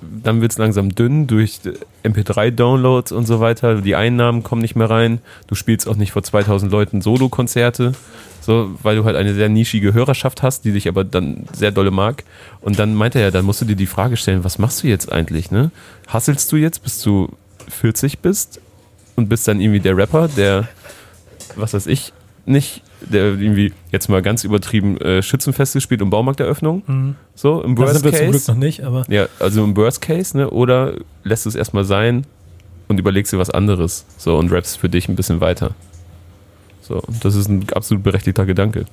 dann wird es langsam dünn durch MP3-Downloads und so weiter. Die Einnahmen kommen nicht mehr rein. Du spielst auch nicht vor 2000 Leuten Solo-Konzerte, so, weil du halt eine sehr nischige Hörerschaft hast, die dich aber dann sehr dolle mag. Und dann meinte er ja, dann musst du dir die Frage stellen, was machst du jetzt eigentlich? Ne? Hasselst du jetzt, bis du 40 bist und bist dann irgendwie der Rapper, der, was weiß ich, nicht, der irgendwie jetzt mal ganz übertrieben äh, Schützenfeste spielt und Baumarkteröffnung. So, im Worst wir zum Case. Glück noch nicht, aber Ja, also im Worst Case, ne? Oder lässt du es erstmal sein und überlegst dir was anderes. So und rappst für dich ein bisschen weiter. So, das ist ein absolut berechtigter Gedanke.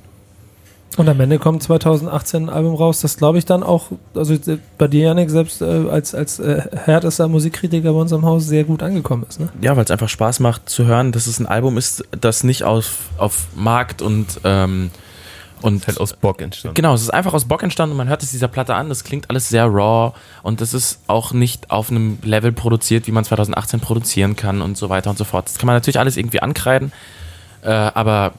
Und am Ende kommt 2018 ein Album raus, das glaube ich dann auch, also bei dir, Janik, selbst äh, als, als äh, härtester Musikkritiker bei uns im Haus sehr gut angekommen ist. Ne? Ja, weil es einfach Spaß macht zu hören, dass es ein Album ist, das nicht auf, auf Markt und, ähm, und Halt aus Bock entstanden. Genau, es ist einfach aus Bock entstanden und man hört es dieser Platte an. Das klingt alles sehr raw und es ist auch nicht auf einem Level produziert, wie man 2018 produzieren kann und so weiter und so fort. Das kann man natürlich alles irgendwie ankreiden, äh, aber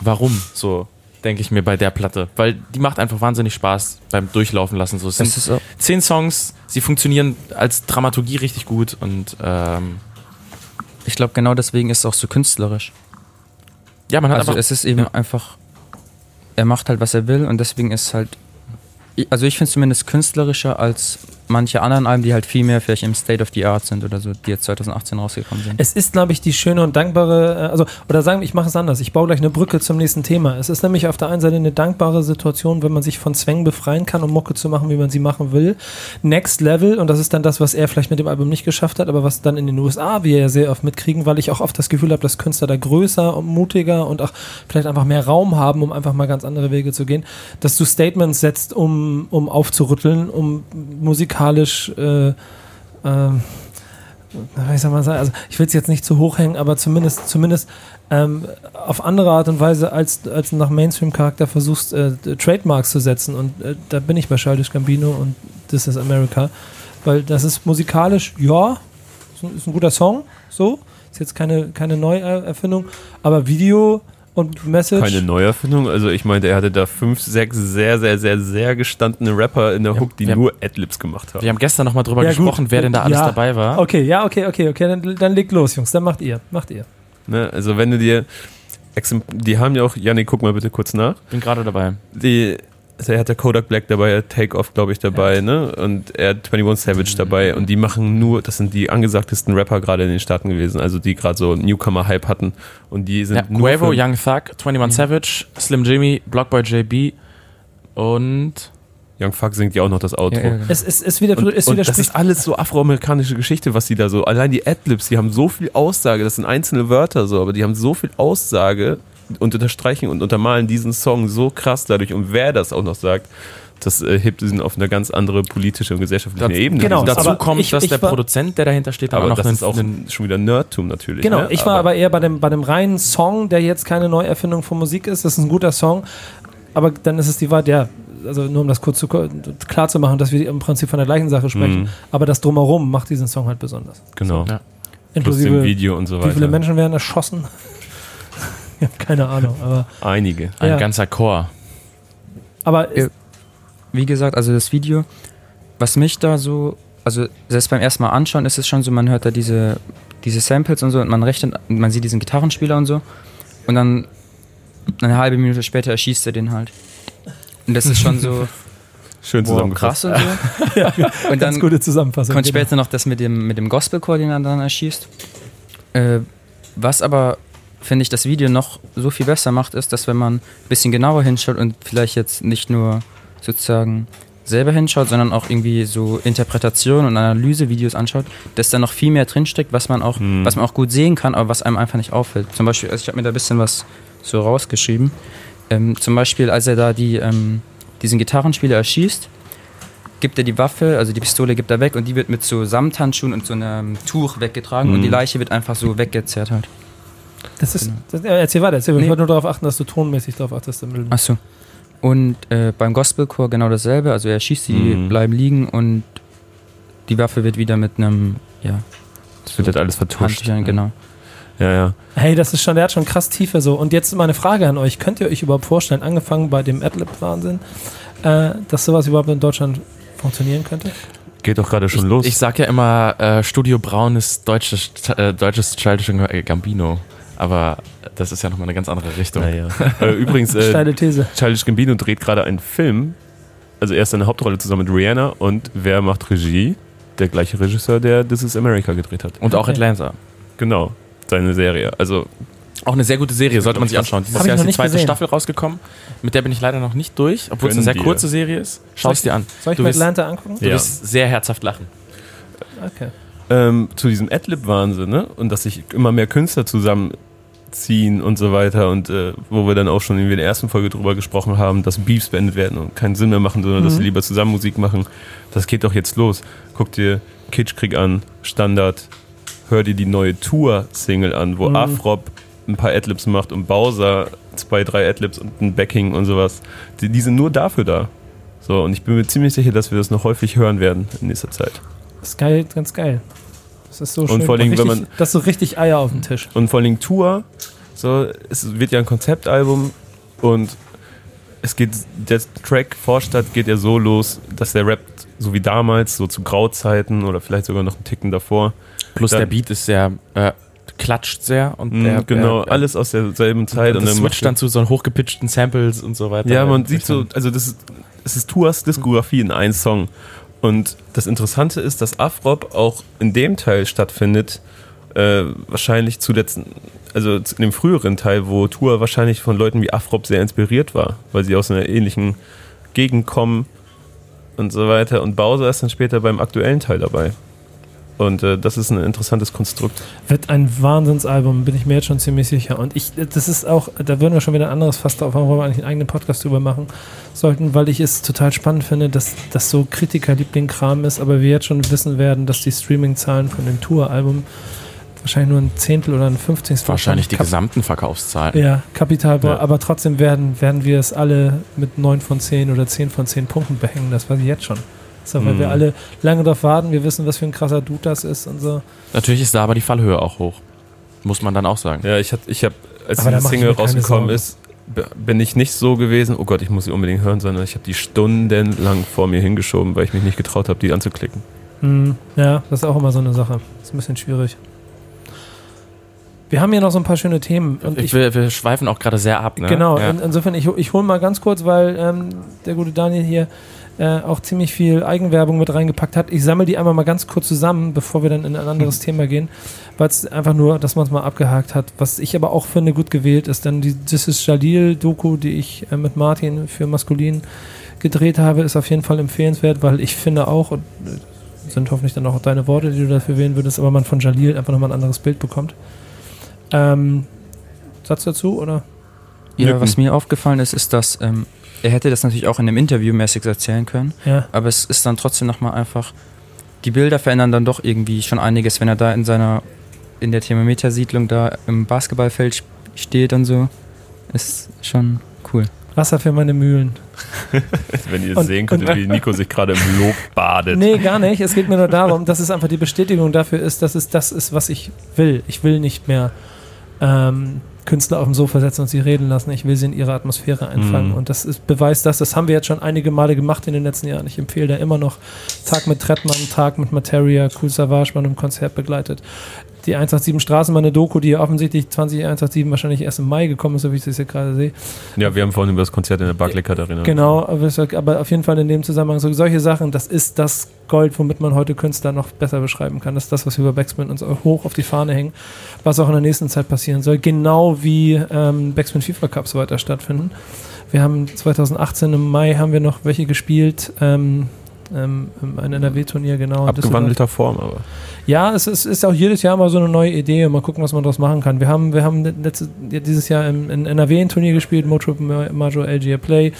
warum so, denke ich mir bei der Platte? Weil die macht einfach wahnsinnig Spaß beim Durchlaufen lassen. So, es sind ist auch, zehn Songs, sie funktionieren als Dramaturgie richtig gut und ähm, ich glaube, genau deswegen ist es auch so künstlerisch. ja, man hat Also einfach es ist eben ja. einfach, er macht halt, was er will und deswegen ist halt, also ich finde es zumindest künstlerischer als manche anderen Alben, die halt viel mehr vielleicht im State of the Art sind oder so, die jetzt 2018 rausgekommen sind. Es ist, glaube ich, die schöne und dankbare, äh, also, oder sagen wir, ich mache es anders. Ich baue gleich eine Brücke zum nächsten Thema. Es ist nämlich auf der einen Seite eine dankbare Situation, wenn man sich von Zwängen befreien kann, um Mucke zu machen, wie man sie machen will. Next Level, und das ist dann das, was er vielleicht mit dem Album nicht geschafft hat, aber was dann in den USA wir ja sehr oft mitkriegen, weil ich auch oft das Gefühl habe, dass Künstler da größer und mutiger und auch vielleicht einfach mehr Raum haben, um einfach mal ganz andere Wege zu gehen, dass du Statements setzt, um, um aufzurütteln, um musikalisch äh, ähm, wie soll man sagen, also ich will es jetzt nicht zu hoch hängen, aber zumindest, zumindest ähm, auf andere Art und Weise als, als nach Mainstream-Charakter versuchst, äh, Trademarks zu setzen. Und äh, da bin ich bei Childish Gambino und This is America. Weil das ist musikalisch, ja, ist ein, ist ein guter Song, so. Ist jetzt keine, keine Neuerfindung, aber Video und Message. Keine Neuerfindung. Also ich meinte, er hatte da fünf, sechs sehr, sehr, sehr, sehr gestandene Rapper in der Ja, Hook, die nur Adlibs gemacht haben. Wir haben gestern nochmal drüber Ja, gut. gesprochen, wer denn da alles Ja. dabei war. Okay, ja, okay, okay, okay, dann, dann legt los, Jungs, dann macht ihr, macht ihr. Ne? Also wenn du dir, die haben ja auch, Janik, guck mal bitte kurz nach. Bin gerade dabei. Die, also er hat der Kodak Black dabei, er hat Take Off, glaube ich, dabei, ne? Und er hat 21 Savage dabei und die machen nur, das sind die angesagtesten Rapper gerade in den Staaten gewesen, also die gerade so Newcomer-Hype hatten. Und die sind Ja, nur Quavo, für- Young Thug, 21 Savage, Slim Jimmy, Blockboy JB und Young Fuck singt ja auch noch das Outro. Ja, ja, genau. Es ist, ist wieder, Und, es und das widerspricht ist alles so afroamerikanische Geschichte, was die da so, allein die Adlibs, die haben so viel Aussage, das sind einzelne Wörter so, aber die haben so viel Aussage und unterstreichen und untermalen diesen Song so krass dadurch und wer das auch noch sagt, das äh, hebt diesen auf eine ganz andere politische und gesellschaftliche Das- Ebene. genau, dazu aber kommt, ich- dass ich der war- Produzent, der dahinter steht, aber auch noch das einen, ist auch einen schon wieder Nerdtum natürlich. Genau, ne? ich war aber eher bei dem, bei dem reinen Song, der jetzt keine Neuerfindung von Musik ist. Das ist ein guter Song. Aber dann ist es die Wahrheit, ja, also nur um das kurz zu, klar zu machen, dass wir im Prinzip von der gleichen Sache sprechen. Mhm. Aber das Drumherum macht diesen Song halt besonders. Genau. Ja. Plus dem Inklusive, Video und so wie viele weiter. Menschen werden erschossen? *laughs* ich habe keine Ahnung. Aber, Einige. ein Ja. ganzer Chor. aber Ja. Wie gesagt, also das Video, was mich da so, also selbst beim ersten Mal anschauen, ist es schon so, man hört da diese, diese Samples und so und man rechnet, man sieht diesen Gitarrenspieler und so und dann eine halbe Minute später erschießt er den halt. Und das ist schon so *laughs* Schön wow, zusammengefasst. krass und so. *laughs* und ganz dann gute Zusammenfassung. kommt genau. später noch das mit dem, mit dem Gospelchor, den er dann erschießt. Äh, was aber, finde ich, das Video noch so viel besser macht, ist, dass wenn man ein bisschen genauer hinschaut und vielleicht jetzt nicht nur sozusagen selber hinschaut, sondern auch irgendwie so Interpretation und Analysevideos anschaut, dass da noch viel mehr drinsteckt, was man auch, Mhm. was man auch gut sehen kann, aber was einem einfach nicht auffällt. Zum Beispiel, also ich habe mir da ein bisschen was so rausgeschrieben. Ähm, zum Beispiel, als er da die, ähm, diesen Gitarrenspieler erschießt, gibt er die Waffe, also die Pistole gibt er weg und die wird mit so Samthandschuhen und so einem Tuch weggetragen und Mhm. die Leiche wird einfach so weggezerrt halt. Das ist, das, äh, erzähl weiter, erzähl weiter. Ich Nee. wollte nur darauf achten, dass du tonmäßig darauf achtest. Im Bild. Achso. Und äh, beim Gospelchor genau dasselbe, also er schießt, die Mhm. bleiben liegen und die Waffe wird wieder mit einem, ja, Das wird halt alles vertuscht. Handtüchern, genau. Ja, ja. Hey, das ist schon, der hat schon krass Tiefe so. Und jetzt meine Frage an euch: Könnt ihr euch überhaupt vorstellen, angefangen bei dem Adlib-Wahnsinn, äh, dass sowas überhaupt in Deutschland funktionieren könnte? Geht doch gerade schon Ich, los. ich sag ja immer, äh, Studio Braun ist deutsches, äh, deutsches Childish Gambino. Aber das ist ja nochmal eine ganz andere Richtung. naja. *laughs* äh, übrigens, äh, Steile These. Childish Gambino dreht gerade einen Film. Also er ist eine Hauptrolle zusammen mit Rihanna und wer macht Regie? Der gleiche Regisseur, der This is America gedreht hat. Und auch Okay. Atlanta. Genau, seine Serie. Also Auch eine sehr gute Serie, sollte man sich anschauen. Dieses Jahr ist die zweite gesehen. Staffel rausgekommen. Mit der bin ich leider noch nicht durch, obwohl es eine sehr dir. kurze Serie ist. Schau es dir an. Soll ich Du mir wirst- Atlanta angucken? Du Ja. wirst sehr herzhaft lachen. Okay. ähm, zu diesem Adlib-Wahnsinn, ne? Und dass sich immer mehr Künstler zusammenziehen und so weiter und äh, wo wir dann auch schon in der ersten Folge drüber gesprochen haben, dass Beefs beendet werden und keinen Sinn mehr machen, sondern dass Mhm. sie lieber zusammen Musik machen. Das geht doch jetzt los. Guck dir Kitschkrieg an, Standard, hör dir die neue Tour-Single an, wo Mhm. Afrop ein paar Adlibs macht und Bowser zwei, drei Adlibs und ein Backing und sowas. Die, die sind nur dafür da. So, und ich bin mir ziemlich sicher, dass wir das noch häufig hören werden in nächster Zeit. Das ist geil, ganz geil. Das ist so schön. vor allem, wenn man- das ist so richtig Eier auf dem Tisch. Und vor allen Dingen Tour, so, es wird ja ein Konzeptalbum und es geht, der Track Vorstadt geht ja so los, dass der rappt so wie damals, so zu Grauzeiten oder vielleicht sogar noch einen Ticken davor. Plus Dann- der Beat ist sehr, äh, klatscht sehr. Und Mhm, der, genau, der, alles aus derselben Zeit. Und das dann switcht dann zu so hochgepitchten Samples und so weiter. Ja, man sieht so, also das ist, es ist Tuas Diskografie in einem Song. Und das Interessante ist, dass Afrop auch in dem Teil stattfindet, äh, wahrscheinlich zuletzt, also in dem früheren Teil, wo Tua wahrscheinlich von Leuten wie Afrop sehr inspiriert war, weil sie aus einer ähnlichen Gegend kommen und so weiter. Und Bowser ist dann später beim aktuellen Teil dabei. Und äh, das ist ein interessantes Konstrukt. Wird ein Wahnsinnsalbum, bin ich mir jetzt schon ziemlich sicher. Und ich, das ist auch, da würden wir schon wieder ein anderes Fass drauf haben, wo wir eigentlich einen eigenen Podcast drüber machen sollten, weil ich es total spannend finde, dass das so Kritikerliebling-Kram ist, aber wir jetzt schon wissen werden, dass die Streaming-Zahlen von dem Tour-Album wahrscheinlich nur ein Zehntel oder ein Fünfzigstel Wahrscheinlich die Kap- gesamten Verkaufszahlen. Ja, Kapital, Ja. aber trotzdem werden, werden wir es alle mit 9 von 10 oder 10 von 10 Punkten behängen, das weiß ich jetzt schon. So, weil Mhm. wir alle lange darauf warten, wir wissen, was für ein krasser Dude das ist und so. Natürlich ist da aber die Fallhöhe auch hoch. Muss man dann auch sagen. Ja, ich, hab- ich habe als Aber ich Single rausgekommen ist, bin ich nicht so gewesen, oh Gott, ich muss sie unbedingt hören, sondern ich habe die stundenlang vor mir hingeschoben, weil ich mich nicht getraut habe, die anzuklicken. Hm, ja, das ist auch immer so eine Sache. Ist ein bisschen schwierig. Wir haben hier noch so ein paar schöne Themen. Und Ich, wir, wir schweifen auch gerade sehr ab, ne? genau, Ja. in, insofern, ich, ich hole mal ganz kurz, weil ähm, der gute Daniel hier äh, auch ziemlich viel Eigenwerbung mit reingepackt hat. Ich sammle die einmal mal ganz kurz zusammen, bevor wir dann in ein anderes Thema gehen, weil es einfach nur, dass man es mal abgehakt hat. Was ich aber auch finde gut gewählt ist, dann die This is Jalil-Doku, die ich äh, mit Martin für Maskulin gedreht habe, ist auf jeden Fall empfehlenswert, weil ich finde auch, und äh, sind hoffentlich dann auch deine Worte, die du dafür wählen würdest, aber man von Jalil einfach nochmal ein anderes Bild bekommt. Ähm, Satz dazu, oder? Ja, Nicken. was mir aufgefallen ist, ist, dass ähm, er hätte das natürlich auch in einem Interview mäßig erzählen können, Ja. aber es ist dann trotzdem nochmal einfach, die Bilder verändern dann doch irgendwie schon einiges, wenn er da in seiner, in der Thermometersiedlung da im Basketballfeld steht und so. Ist schon cool. Wasser für meine Mühlen. *laughs* Wenn ihr Und- sehen könntet, wie Nico sich gerade im Lob badet. Nee, gar nicht. Es geht mir nur darum, dass es einfach die Bestätigung dafür ist, dass es das ist, was ich will. Ich will nicht mehr ähm, Künstler auf dem Sofa setzen und sie reden lassen. Ich will sie in ihre Atmosphäre einfangen. Mhm. Und das ist beweist das. Das haben wir jetzt schon einige Male gemacht in den letzten Jahren. Ich empfehle da immer noch Tag mit Trettmann, Tag mit Materia, Cool Savage, man im Konzert begleitet. Die 187 Straßenbahn, eine Doku, die offensichtlich 20187 wahrscheinlich erst im Mai gekommen ist, so wie ich das hier gerade sehe. Ja, wir haben vorhin über das Konzert in der Barclay Arena. Genau, aber, es- auf jeden Fall in dem Zusammenhang so, solche Sachen, das ist das Gold, womit man heute Künstler noch besser beschreiben kann. Das ist das, was wir bei Backspin uns hoch auf die Fahne hängen, was auch in der nächsten Zeit passieren soll. Genau wie ähm, Backspin FIFA Cups weiter stattfinden. Wir haben 2018 im Mai haben wir noch welche gespielt. Ähm, ähm, ein NRW-Turnier, genau. in. Abgewandelter Form, aber. Ja, es ist, ist auch jedes Jahr mal so eine neue Idee mal gucken, was man daraus machen kann. Wir haben, wir haben letzte, ja, dieses Jahr im, in NRW ein Turnier gespielt, Moto Major LGA Play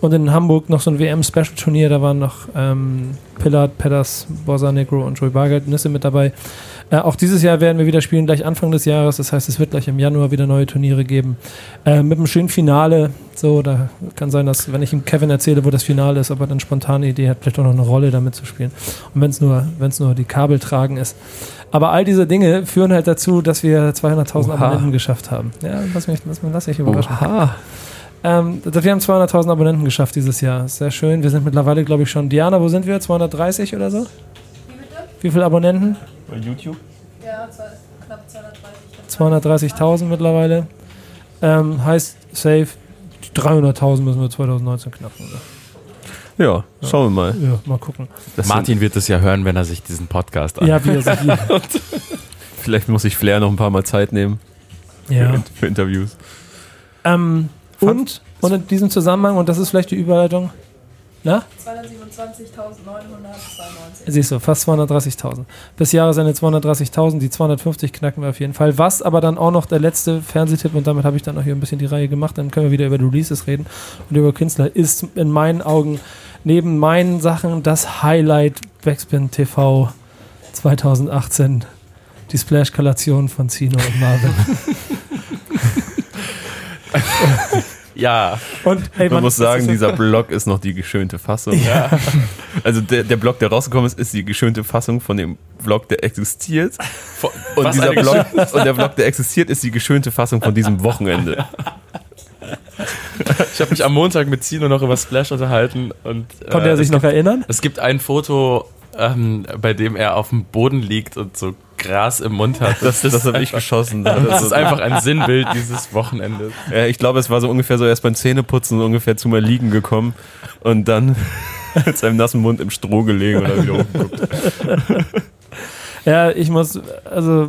und in Hamburg noch so ein WM-Special-Turnier, da waren noch ähm, Pillard, Pedders, Borsa Negro und Joey Bargeld Nisse mit dabei. Äh, auch dieses Jahr werden wir wieder spielen, gleich Anfang des Jahres. Das heißt, es wird gleich im Januar wieder neue Turniere geben. Äh, mit einem schönen Finale. So, da kann sein, dass, wenn ich ihm Kevin erzähle, wo das Finale ist, ob er dann spontane Idee hat, vielleicht auch noch eine Rolle damit zu spielen. Und wenn es nur, wenn's nur die Kabel tragen ist. Aber all diese Dinge führen halt dazu, dass wir 200.000 Oha. Abonnenten geschafft haben. Ja, lass mich, lass mich, lass mich überraschen. Oha. Ähm, wir haben 200.000 Abonnenten geschafft dieses Jahr. Sehr schön. Wir sind mittlerweile, glaube ich, schon. Diana, wo sind wir? 230 oder so? Wie viele Abonnenten? Bei YouTube? Ja, knapp 230. 230.000 mittlerweile. Ähm, heißt safe, die 300.000 müssen wir 2019 knacken. Oder? Ja, schauen wir mal. Ja, mal gucken. Das Martin wird es ja hören, wenn er sich diesen Podcast an. Ja, wie er sich hier. *laughs* Vielleicht muss ich Flair noch ein paar Mal Zeit nehmen ja. für, für Interviews. Ähm, und, und in diesem Zusammenhang, und das ist vielleicht die Überleitung, na? 227.992. Siehst du, fast 230.000. Bis Jahresende 230.000, die 250 knacken wir auf jeden Fall. Was aber dann auch noch der letzte Fernsehtipp, und damit habe ich dann auch hier ein bisschen die Reihe gemacht, dann können wir wieder über Releases reden und über Künstler, ist in meinen Augen neben meinen Sachen das Highlight Backspin TV 2018. Die Splash-Kalation von Zino und Marvin. *laughs* Ja. Und ey, Man, muss das sagen, dieser Blog ist noch die geschönte Fassung. *laughs* Also der, der Blog, der rausgekommen ist, ist die geschönte Fassung von dem Blog, der existiert. Und Was dieser Blog und der Blog, der existiert, ist die geschönte Fassung von diesem Wochenende. *laughs* Ich habe mich am Montag mit Zino noch über Splash unterhalten und Konnte äh, er sich noch erinnern? Es gibt ein Foto, ähm, bei dem er auf dem Boden liegt und so Gras im Mund hat. Das, das habe ich geschossen. Das ist *laughs* einfach ein Sinnbild dieses Wochenendes. Ja, ich glaube, es war so ungefähr so erst beim Zähneputzen so ungefähr zu mal liegen gekommen und dann *laughs* mit seinem nassen Mund im Stroh gelegen oder wieder hochgeguckt. *laughs* Ja, ich muss also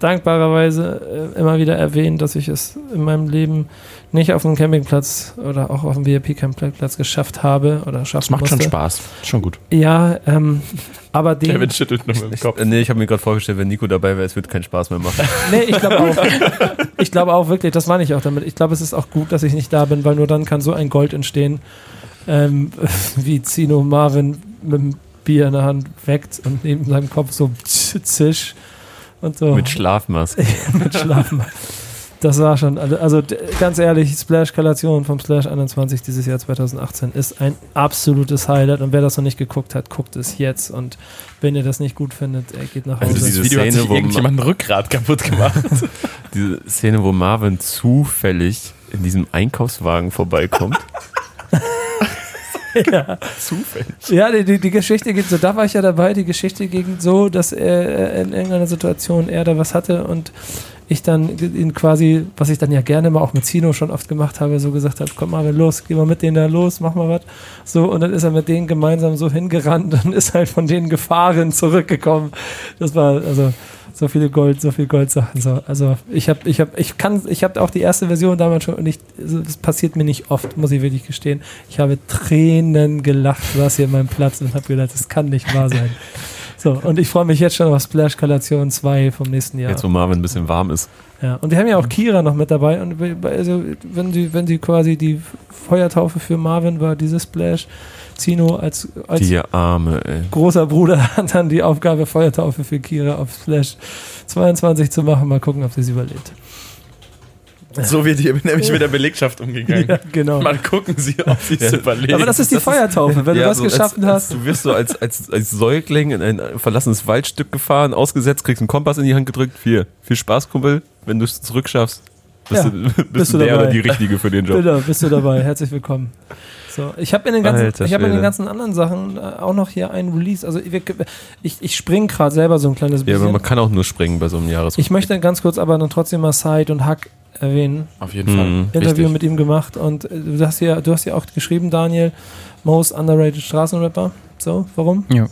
dankbarerweise äh, immer wieder erwähnen, dass ich es in meinem Leben nicht auf einem Campingplatz oder auch auf dem VIP-Campingplatz geschafft habe oder Das schaffen macht schon musste. Spaß. Schon gut. Ja, ähm, aber den, Kevin schüttelt nur mit dem Kopf. Äh, Nee, ich habe mir gerade vorgestellt, wenn Nico dabei wäre, es wird keinen Spaß mehr machen. *laughs* nee, ich glaube auch, ich glaube auch wirklich, das meine ich auch damit. Ich glaube, es ist auch gut, dass ich nicht da bin, weil nur dann kann so ein Gold entstehen, ähm, *laughs* wie Zino Marvin mit dem Bier in der Hand weckt und neben seinem Kopf so *laughs* zisch und so. Mit Schlafmaske. mit Schlafen. Das war schon, also, also ganz ehrlich, Splash-Kalation vom Splash 21 dieses Jahr 2018 ist ein absolutes Highlight und wer das noch nicht geguckt hat, guckt es jetzt und wenn ihr das nicht gut findet, geht nach Hause. Also dieses diese Video hat Szene, sich wo irgendjemand ein Rückgrat kaputt gemacht. *laughs* *laughs* diese Szene, wo Marvin zufällig in diesem Einkaufswagen vorbeikommt. *laughs* Zufällig. Ja, die, die, die Geschichte geht so, da war ich ja dabei, die Geschichte ging so, dass er in irgendeiner Situation er da was hatte und ich dann ihn quasi, was ich dann ja gerne mal auch mit Zino schon oft gemacht habe, so gesagt habe, komm mal los, geh mal mit denen da los, mach mal was. So, und dann ist er mit denen gemeinsam so hingerannt und *laughs* ist halt von denen gefahren zurückgekommen. Das war, also, so viele Gold, so viel Goldsachen. So. Also ich habe, ich habe, ich kann, ich habe auch die erste Version damals schon und ich, also das passiert mir nicht oft, muss ich wirklich gestehen. Ich habe Tränen gelacht, saß hier an meinem Platz und habe gedacht, das kann nicht wahr sein. *laughs* So, und ich freue mich jetzt schon auf Splash Collation 2 vom nächsten Jahr. Jetzt, wo Marvin ein bisschen warm ist. Ja, und wir haben ja auch Kira noch mit dabei. Und also, wenn sie, wenn sie quasi die Feuertaufe für Marvin war, diese Splash, Zino als, als Die Arme, großer Bruder *laughs* hat dann die Aufgabe, Feuertaufe für Kira auf Splash 22 zu machen. Mal gucken, ob sie es überlebt. So wird hier nämlich mit der Belegschaft umgegangen. Ja, genau. Mal gucken Sie, ob Sie es Ja. überleben. Aber das ist die Feuertaufe. Wenn du das so geschaffen als, hast, Als, du wirst so als, als, als Säugling in ein verlassenes Waldstück gefahren, ausgesetzt, kriegst einen Kompass in die Hand gedrückt. Viel, viel Spaß, Kumpel. Wenn du es zurückschaffst, bist, Ja, du, *laughs* bist, bist du der dabei. oder die Richtige für den Job. Bitte, bist du dabei. Herzlich willkommen. So, ich habe in den ganzen, Alter ich habe in den ganzen anderen Sachen äh, auch noch hier einen Release. Also wir, ich, ich springe gerade selber so ein kleines Ja, bisschen. aber man kann auch nur springen bei so einem Jahres. ich möchte ganz kurz aber dann trotzdem mal Side und Hack erwähnen. Auf jeden Fall. Mhm. Interview Wichtig. mit ihm gemacht und äh, du hast ja, du hast ja auch geschrieben, Daniel, most underrated Straßenrapper. So, warum? Ja.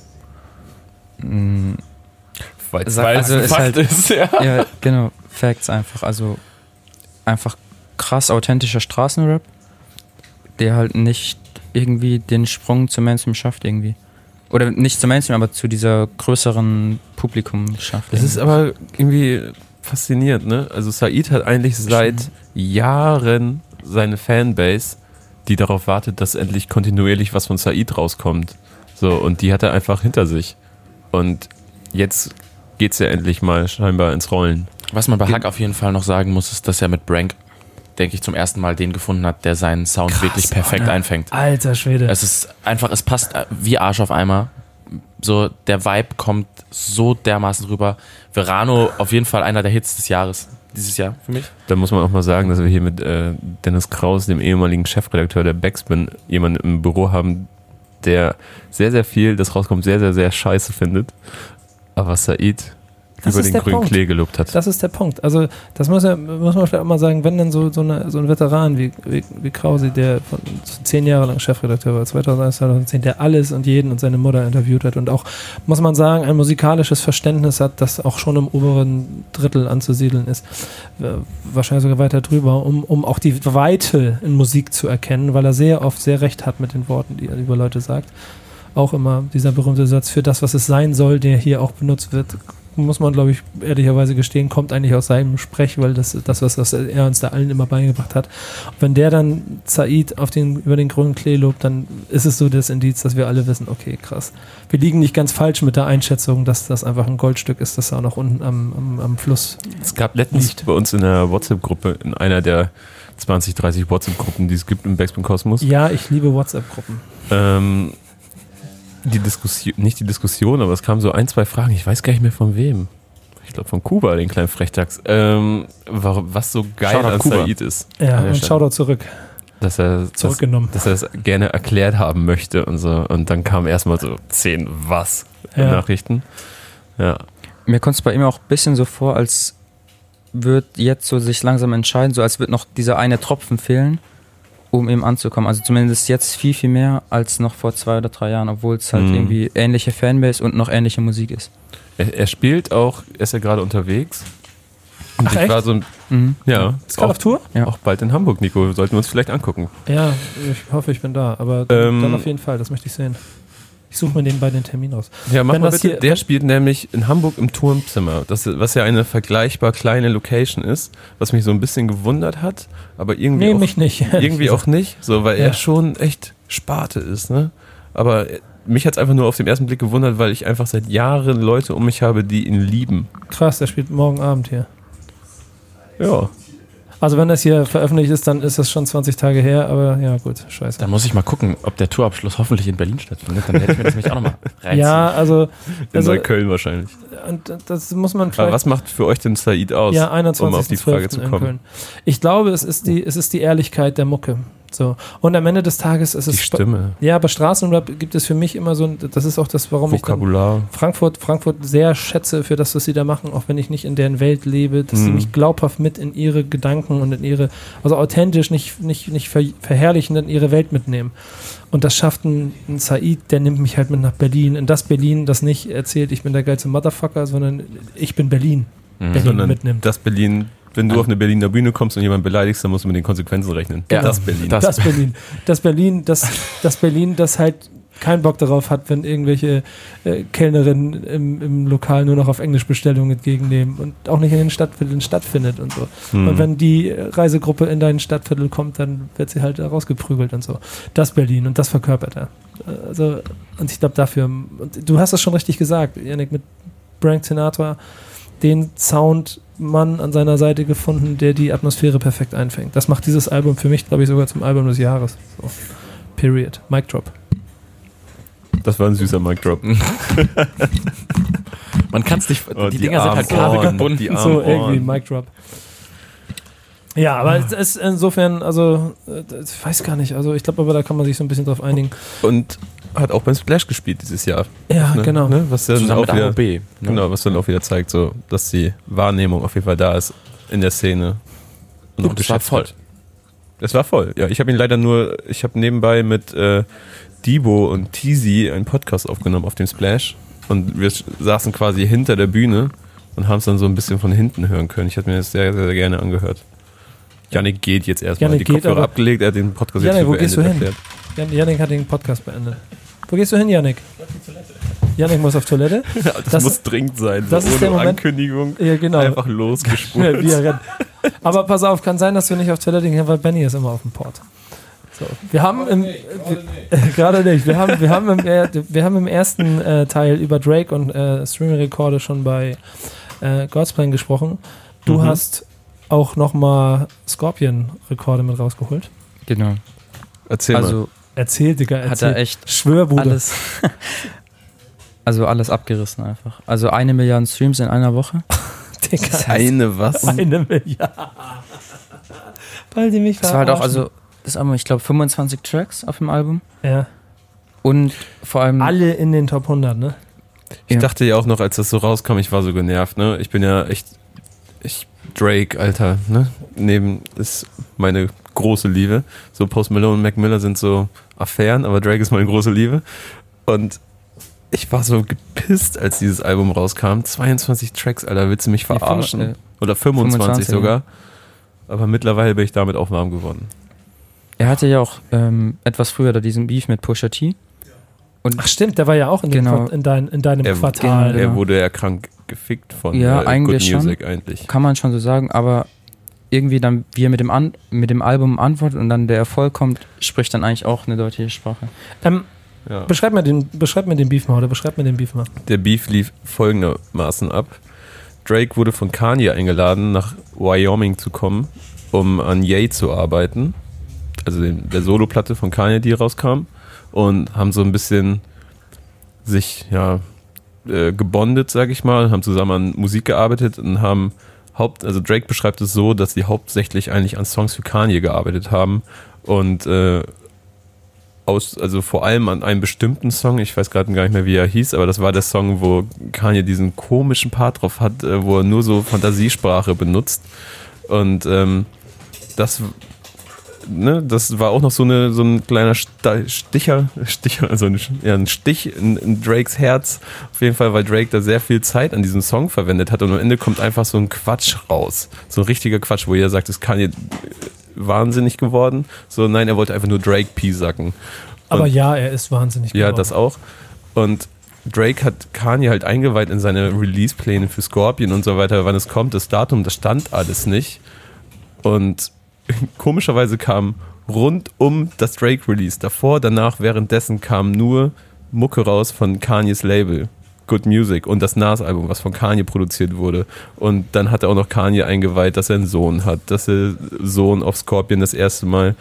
Mm, Weil- also es ist Fakt halt- ist, ja. ja, genau. Facts einfach. Also einfach krass authentischer Straßenrap, der halt nicht irgendwie den Sprung zum Mainstream schafft irgendwie. Oder nicht zum Mainstream, aber zu dieser größeren Publikum schafft. Das ist aber irgendwie faszinierend, ne? Also Said hat eigentlich seit Jahren seine Fanbase, die darauf wartet, dass endlich kontinuierlich was von Said rauskommt. So, und die hat er einfach hinter sich. Und jetzt geht's ja endlich mal scheinbar ins Rollen. Was man bei Hack auf jeden Fall noch sagen muss, ist, dass er mit Brank, denke ich, zum ersten Mal den gefunden hat, der seinen Sound Krass, wirklich perfekt Alter. einfängt. Alter Schwede. Es ist einfach, es passt wie Arsch auf Eimer. So, der Vibe kommt so dermaßen rüber. Verano auf jeden Fall einer der Hits des Jahres. Dieses Jahr für mich. Da muss man auch mal sagen, dass wir hier mit äh, Dennis Kraus, dem ehemaligen Chefredakteur der Backspin, jemanden im Büro haben, der sehr, sehr viel, das rauskommt, sehr, sehr, sehr scheiße findet. Aber Said Das über ist den der grünen Punkt. Klee gelobt hat. Das ist der Punkt. Also, das muss, ja, muss man vielleicht auch mal sagen, wenn dann so, so, eine, so ein Veteran wie, wie, wie Krause, der von, zehn Jahre lang Chefredakteur war, 2001, 2010, der alles und jeden und seine Mutter interviewt hat und auch, muss man sagen, ein musikalisches Verständnis hat, das auch schon im oberen Drittel anzusiedeln ist. Äh, Wahrscheinlich sogar weiter drüber, um, um auch die Weite in Musik zu erkennen, weil er sehr oft sehr recht hat mit den Worten, die er über Leute sagt. Auch immer dieser berühmte Satz, für das, was es sein soll, der hier auch benutzt wird, muss man, glaube ich, ehrlicherweise gestehen, kommt eigentlich aus seinem Sprech, weil das das, was, was er uns da allen immer beigebracht hat. Und wenn der dann Said auf den, über den grünen Klee lobt, dann ist es so das Indiz, dass wir alle wissen, okay, krass. Wir liegen nicht ganz falsch mit der Einschätzung, dass das einfach ein Goldstück ist, das da auch noch unten am, am, am Fluss. Es gab letztens Liegt. bei uns in der WhatsApp-Gruppe, in einer der 20, 30 WhatsApp-Gruppen, die es gibt im Backspin Kosmos, Ja, ich liebe WhatsApp-Gruppen. ähm, die Diskussion, nicht die Diskussion, aber es kamen so ein, zwei Fragen, ich weiß gar nicht mehr von wem. Ich glaube von Kuba, den kleinen Frechdachs. Ähm, wa- was so geil Shoutout an Kuba. Said ist. Ja, und. Shoutout zurück. Dass er, dass, Zurückgenommen. dass er es gerne erklärt haben möchte und so. Und dann kamen erstmal so zehn was Ja. Nachrichten. Ja. Mir kommt es bei ihm auch ein bisschen so vor, als wird jetzt so sich langsam entscheiden, so als wird noch dieser eine Tropfen fehlen, um ihm anzukommen. Also zumindest jetzt viel, viel mehr als noch vor zwei oder drei Jahren, obwohl es halt Mhm. irgendwie ähnliche Fanbase und noch ähnliche Musik ist. Er, er spielt auch, er ist ja gerade unterwegs. Und Ach, ich echt? war so ein, Mhm. ja, Ist gerade auf Tour? Ja. auch bald in Hamburg, Nico. Sollten wir uns vielleicht angucken. Ja, ich hoffe, ich bin da. Aber Ähm, dann auf jeden Fall, das möchte ich sehen. Ich suche mir nebenbei den Termin aus. Ja, mach Wenn mal bitte. Der spielt nämlich in Hamburg im Turmzimmer, das, was ja eine vergleichbar kleine Location ist, was mich so ein bisschen gewundert hat, aber irgendwie, Nee, auch, mich nicht. *laughs* irgendwie auch nicht, so, weil Ja. er schon echt Sparte ist, ne? Aber mich hat es einfach nur auf den ersten Blick gewundert, weil ich einfach seit Jahren Leute um mich habe, die ihn lieben. Krass, der spielt morgen Abend hier. Ja. Also wenn das hier veröffentlicht ist, dann ist das schon 20 Tage her, aber ja gut, scheiße. Dann muss ich mal gucken, ob der Tourabschluss hoffentlich in Berlin stattfindet. Dann hätte ich mir das nämlich auch nochmal *laughs* reinziehen. Ja, also, In also Neukölln wahrscheinlich. und das muss man Aber vielleicht was macht für euch denn Said aus? ja, 21. um auf die Frage zu in kommen. Köln. Ich glaube, es ist die, es ist die Ehrlichkeit der Mucke. So. Und am Ende des Tages ist Die es. Stimme, Ja, bei Straßenrap gibt es für mich immer so ein, das ist auch das, warum ich Vokabular. Frankfurt, Frankfurt sehr schätze für das, was sie da machen, auch wenn ich nicht in deren Welt lebe, dass sie Mhm. mich glaubhaft mit in ihre Gedanken und in ihre, also authentisch, nicht, nicht, nicht ver verherrlichen, in ihre Welt mitnehmen. Und das schafft ein, ein Said, der nimmt mich halt mit nach Berlin, in das Berlin, das nicht erzählt, ich bin der geilste Motherfucker, sondern ich bin Berlin. Mhm. Berlin Sondern mitnimmt. das Berlin, wenn du auf eine Berliner Bühne kommst und jemanden beleidigst, dann musst du mit den Konsequenzen rechnen. Ja. Das Berlin. Das- Das Berlin. Das Berlin, das, das Berlin, das halt keinen Bock darauf hat, wenn irgendwelche äh, Kellnerinnen im, im Lokal nur noch auf Englisch Bestellungen entgegennehmen und auch nicht in den Stadtvierteln stattfindet und so. Hm. Und wenn die Reisegruppe in dein Stadtviertel kommt, dann wird sie halt rausgeprügelt und so. Das Berlin und das verkörpert er. Also, und ich glaube dafür, und du hast es schon richtig gesagt, Janik, mit Frank Sinatra, den Soundmann an seiner Seite gefunden, der die Atmosphäre perfekt einfängt. Das macht dieses Album für mich, glaube ich, sogar zum Album des Jahres. So. Period. Mic drop. Das war ein süßer Mic Drop. *laughs* Man kann es nicht, Oh, die, die Dinger sind halt die armen so irgendwie. Mic drop. Ja, aber es ist insofern, also, äh, ich weiß gar nicht, also ich glaube aber, da kann man sich so ein bisschen drauf einigen. Und hat auch beim Splash gespielt dieses Jahr. Ja, ne? genau. Ne? Was dann Zusammen auch wieder, AOB. Ne? genau, was dann auch wieder zeigt, so, dass die Wahrnehmung auf jeden Fall da ist in der Szene. Und Und es war voll. wird. Es war voll. Ja, ich habe ihn leider nur, ich habe nebenbei mit äh, Debo und Teasy einen Podcast aufgenommen auf dem Splash. Und wir saßen quasi hinter der Bühne und haben es dann so ein bisschen von hinten hören können. Ich hätte mir das sehr, sehr gerne angehört. Janik geht jetzt erstmal. Janik Die geht, Kopfhörer abgelegt, er hat den Podcast Janik, jetzt wo für gehst du beendet hin? erklärt. Janik hat den Podcast beendet. Wo gehst du hin, Janik? Janik muss auf Toilette. *laughs* Das, Das muss dringend sein. das so ist der ohne Moment- Ankündigung. Ja, genau. Einfach *laughs* Ja, losgespult. er. Aber pass auf, kann sein, dass du nicht auf Toilette gehen, weil Benny ist immer auf dem Port. So. Wir haben im, wir, *laughs* gerade nicht. Wir haben, wir haben im, wir haben im ersten äh, Teil über Drake und äh, Streaming-Rekorde schon bei äh, God's Plan gesprochen. Du Mhm. hast auch nochmal Scorpion-Rekorde mit rausgeholt. Genau. Erzähl mal. Also Erzähl, Digga, hat erzähl. er echt Schwör, Bruder. alles. *laughs* Also alles abgerissen einfach. Also eine Milliarde Streams in einer Woche. *laughs* Digga, Eine was? eine Milliarde. Weil die mich Das war halt auch, also das Album, ich glaube 25 Tracks auf dem Album. Ja. Und vor allem. Alle in den Top 100, ne? Ich Ja. dachte ja auch noch, als das so rauskam, ich war so genervt, ne? Ich bin ja echt. Ich. Drake, Alter, ne? Neben ist meine große Liebe. So Post Malone und Mac Miller sind so Affären, aber Drake ist meine große Liebe. Und ich war so gepisst, als dieses Album rauskam. 22 Tracks, Alter, willst du mich verarschen? fünf- äh, Oder 25, 25, sogar. Aber mittlerweile bin ich damit auch warm geworden. Er hatte ja auch ähm, etwas früher da diesen Beef mit Pusha T. Und Ach stimmt, der war ja auch in, Genau. In, dein, in deinem Er- Quartal. genau. Er wurde ja krank gefickt von Ja, äh, eigentlich Good schon. Music eigentlich. kann man schon so sagen, aber irgendwie dann, wie er mit dem, An mit dem Album antwortet und dann der Erfolg kommt, spricht dann eigentlich auch eine deutliche Sprache. Ähm, Ja. beschreib, mir den, beschreib mir den Beef mal, oder beschreib mir den Beef mal. Der Beef lief folgendermaßen ab. Drake wurde von Kanye eingeladen, nach Wyoming zu kommen, um an Ye zu arbeiten. Also den, der Soloplatte von Kanye, die rauskam. Und haben so ein bisschen sich, ja, äh, gebondet, sag ich mal, haben zusammen an Musik gearbeitet und haben Haupt, also Drake beschreibt es so, dass sie hauptsächlich eigentlich an Songs für Kanye gearbeitet haben und äh, aus, also vor allem an einem bestimmten Song, ich weiß gerade gar nicht mehr, wie er hieß, aber das war der Song, wo Kanye diesen komischen Part drauf hat, äh, wo er nur so Fantasiesprache benutzt. Und ähm, das, ne, das war auch noch so, eine, so ein kleiner Sta- Sticher, Sticher, also ein, ja, ein Stich in, in Drakes Herz. Auf jeden Fall, weil Drake da sehr viel Zeit an diesem Song verwendet hat und am Ende kommt einfach so ein Quatsch raus. So ein richtiger Quatsch, wo jeder sagt, es kann jetzt wahnsinnig geworden. So, nein, er wollte einfach nur Drake P sacken. Aber Und- ja, er ist wahnsinnig ja, geworden. das auch. Und Drake hat Kanye halt eingeweiht in seine Release-Pläne für Scorpion und so weiter, wann es kommt. Das Datum, das stand alles nicht. Und *laughs* komischerweise kam rund um das Drake-Release, davor, danach, währenddessen kam nur Mucke raus von Kanyes Label. Good Music und das Nas-Album, was von Kanye produziert wurde. Und dann hat er auch noch Kanye eingeweiht, dass er einen Sohn hat, dass der Sohn auf Scorpion das erste Mal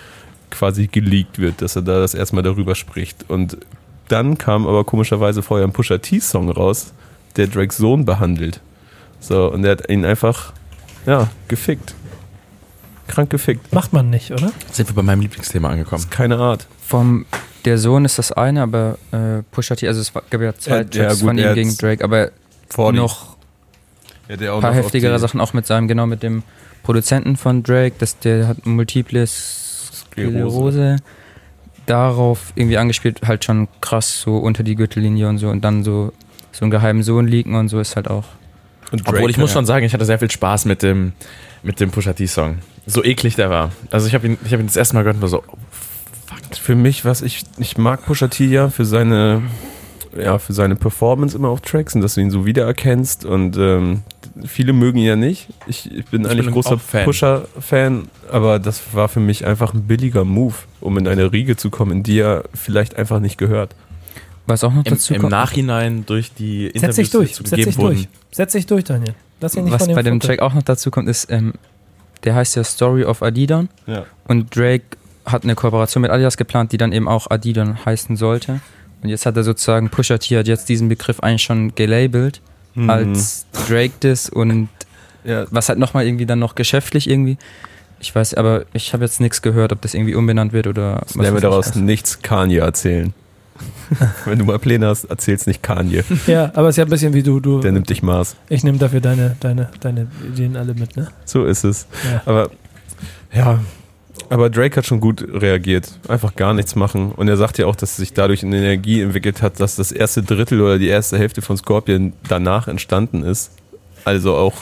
quasi geleakt wird, dass er da das erste Mal darüber spricht. Und dann kam aber komischerweise vorher ein Pusha T-Song raus, der Drakes Sohn behandelt. So, und der hat ihn einfach, ja, gefickt. Krank gefickt. Macht man nicht, oder? Sind wir bei meinem Lieblingsthema Das angekommen. ist keine Art. Vom der Sohn ist das eine, aber äh, Pusha T, also es gab ja zwei Ja, ja, Tracks gut, von ihm gegen Drake, aber noch ja, ein paar noch auf heftigere Sachen, auch mit seinem, genau mit dem Produzenten von Drake, dass der hat multiple Sklerose. Darauf irgendwie angespielt, halt schon krass so unter die Gürtellinie und so und dann so so einen geheimen Sohn liegen und so ist halt auch. Und Obwohl Drake- ich muss schon sagen, ich hatte sehr viel Spaß mit dem, mit dem Pusha T-Song. So eklig der war. Also ich habe ihn, ich hab ihn das erste Mal gehört und war so, Für mich, was ich, ich mag Pusha T ja für seine, ja, für seine Performance immer auf Tracks und dass du ihn so wiedererkennst und ähm, viele mögen ihn ja nicht. Ich, ich bin Ich eigentlich bin großer auch Fan. Pusha-Fan, aber das war für mich einfach ein billiger Move, um in eine Riege zu kommen, in die er vielleicht einfach nicht gehört. Was auch noch im, dazu im kommt, Nachhinein durch die Setz Interviews, dich durch, setz dich durch. Setz dich durch, Daniel. Lass dich nicht was von dem bei dem. Track auch noch dazu kommt, ist, ähm, der heißt ja Story of Adidon Ja. und Drake hat eine Kooperation mit Adidas geplant, die dann eben auch Adidon heißen sollte. Und jetzt hat er sozusagen, Pusha T hat jetzt diesen Begriff eigentlich schon gelabelt als Drake das und ja, was halt nochmal irgendwie dann noch geschäftlich irgendwie. Ich weiß, aber ich habe jetzt nichts gehört, ob das irgendwie umbenannt wird oder wir weiß daraus ich. nichts Kanye erzählen. *laughs* Wenn du mal Pläne hast, erzähl's nicht Kanye. *laughs* Ja, aber es ist ja ein bisschen wie du. du Der nimmt dich Maß. ich nehme dafür deine, deine, deine Ideen alle mit, ne? So ist es. Ja. Aber ja, aber Drake hat schon gut reagiert. Einfach gar nichts machen. Und er sagt ja auch, dass sich dadurch eine Energie entwickelt hat, dass das erste Drittel oder die erste Hälfte von Scorpion danach entstanden ist. Also auch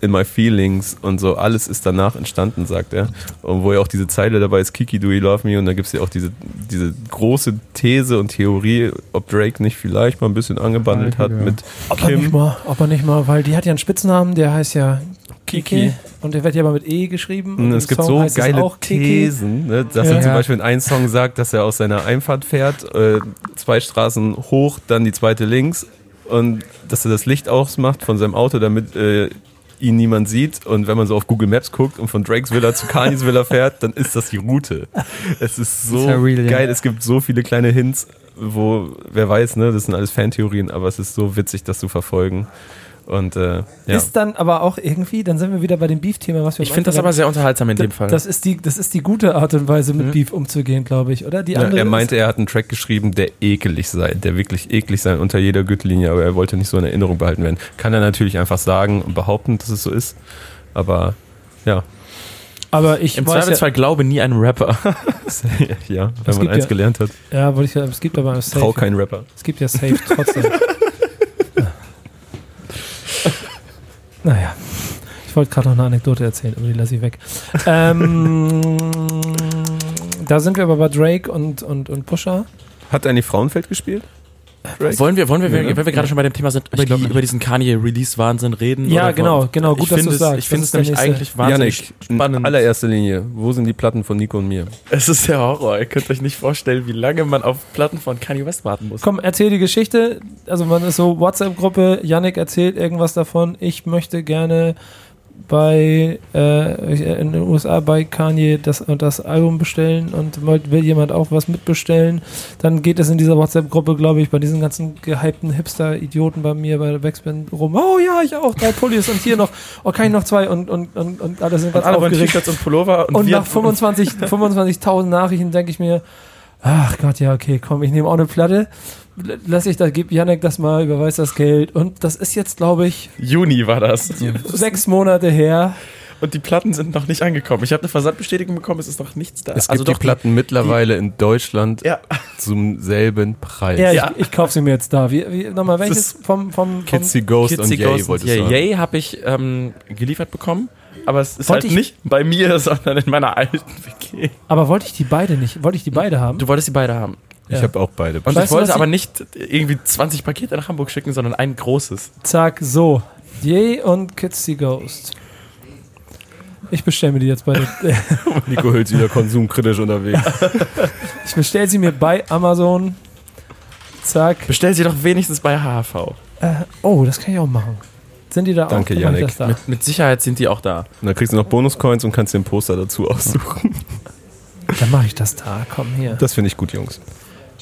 in my feelings und so, alles ist danach entstanden, sagt er. Und wo ja auch diese Zeile dabei ist, Kiki, do you love me? Und da gibt es ja auch diese, diese große These und Theorie, ob Drake nicht vielleicht mal ein bisschen angebandelt hat Ja. mit Ob er nicht Kim. mal, ob er nicht mal, weil die hat ja einen Spitznamen, der heißt ja Kiki. Kiki. Und der wird ja aber mit E geschrieben. Und es gibt Song so geile. Thesen, ne? dass Ja. er zum Ja. Beispiel in einem Song sagt, dass er aus seiner Einfahrt fährt, äh, zwei Straßen hoch, dann die zweite links und dass er das Licht ausmacht von seinem Auto, damit äh, ihn niemand sieht. Und wenn man so auf Google Maps guckt und von Drakes Villa zu Kanyes Villa fährt, dann ist das die Route. Es ist so ja real, ja. geil. Es gibt so viele kleine Hints, wo, wer weiß, ne, das sind alles Fantheorien, aber es ist so witzig, das zu verfolgen. Und äh, ja. Ist dann aber auch irgendwie, dann sind wir wieder bei dem Beef-Thema, was wir Ich finde das aber sehr unterhaltsam in dem hatten. Fall. Das ist, die, das ist die gute Art und Weise, mit Mhm. Beef umzugehen, glaube ich, oder? Die Ja, andere er meinte, er hat einen Track geschrieben, der ekelig sei, der wirklich eklig sei unter jeder Gürtellinie, aber er wollte nicht so in Erinnerung behalten werden. Kann er natürlich einfach sagen und behaupten, dass es so ist. Aber ja, aber ich Im weiß ja, Zweifelsfall glaube nie einem Rapper. *laughs* ja, wenn man eins ja- gelernt hat, ja, wollte ich ja, es gibt aber trau safe, kein Rapper. es gibt ja safe trotzdem. *laughs* naja, ich wollte gerade noch eine Anekdote erzählen, aber die lasse ich weg. ähm, *laughs* da sind wir aber bei Drake und, und, und Pusha. Hat eigentlich Frauenfeld gespielt? Drake? Wollen wir, wollen wir, Ja, wenn wir gerade schon bei dem Thema sind, über, die, über diesen Kanye-Release-Wahnsinn reden? Ja, Oder genau, genau, gut, ich dass finde du es- sagst. Ich finde es nämlich nächste- eigentlich wahnsinnig Janik, in spannend. allererster Linie, wo sind die Platten von Nico und mir? Es ist der Horror. Ihr könnt euch nicht vorstellen, wie lange man auf Platten von Kanye West warten muss. Komm, erzähl die Geschichte. Also man ist so WhatsApp-Gruppe, Yannick erzählt irgendwas davon. Ich möchte gerne bei äh, in den USA bei Kanye das und das Album bestellen und will jemand auch was mitbestellen. Dann geht es in dieser WhatsApp-Gruppe, glaube ich, bei diesen ganzen gehypten Hipster-Idioten bei mir bei der Backspin rum. Oh ja, ich auch, drei Pullis und hier noch, oh, kann ich noch zwei und, und, und, und alle sind ganz alle wollen aufgeregt. T-Shirts und Pullover und, Und nach 25 25.000 *laughs* Nachrichten denke ich mir, ach Gott, ja, okay, komm, ich nehme auch eine Platte. Lass ich da, gib Janek das mal, überweis das Geld. Und das ist jetzt, glaube ich, Juni war das. sechs Monate her. Und die Platten sind noch nicht angekommen. Ich habe eine Versandbestätigung bekommen, es ist noch nichts da. Es gibt also die doch Platten mittlerweile in Deutschland Ja. zum selben Preis. Ja, Ja. ich, ich kaufe sie mir jetzt da. Wie, wie, nochmal, welches vom, vom, vom Kitsy Ghost Kitsy und Yay Ghost wolltest du Yay. sagen. Yay habe ich ähm, geliefert bekommen. Aber es ist Wollte halt ich- nicht bei mir, *laughs* sondern in meiner alten WG. Aber wollte ich die beide nicht? Wollte ich die beide haben? Du wolltest die beide haben. Ich Ja. habe auch beide. Und ich du, wollte aber ich- nicht irgendwie 20 Pakete nach Hamburg schicken, sondern ein großes. Zack, so. Yay und Kitsy Ghost. Ich bestelle mir die jetzt bei *laughs* *laughs* Nico Hülz wieder konsumkritisch unterwegs. *laughs* Ich bestelle sie mir bei Amazon. Zack. Bestell sie doch wenigstens bei HHV. Äh, oh, das kann ich auch machen. Sind die da Danke, auch? Dann mach ich Yannick. Das da. Mit, mit Sicherheit sind die auch da. Und dann kriegst du noch Bonuscoins und kannst dir ein Poster dazu aussuchen. Dann mache ich das da. Komm hier. Das finde ich gut, Jungs.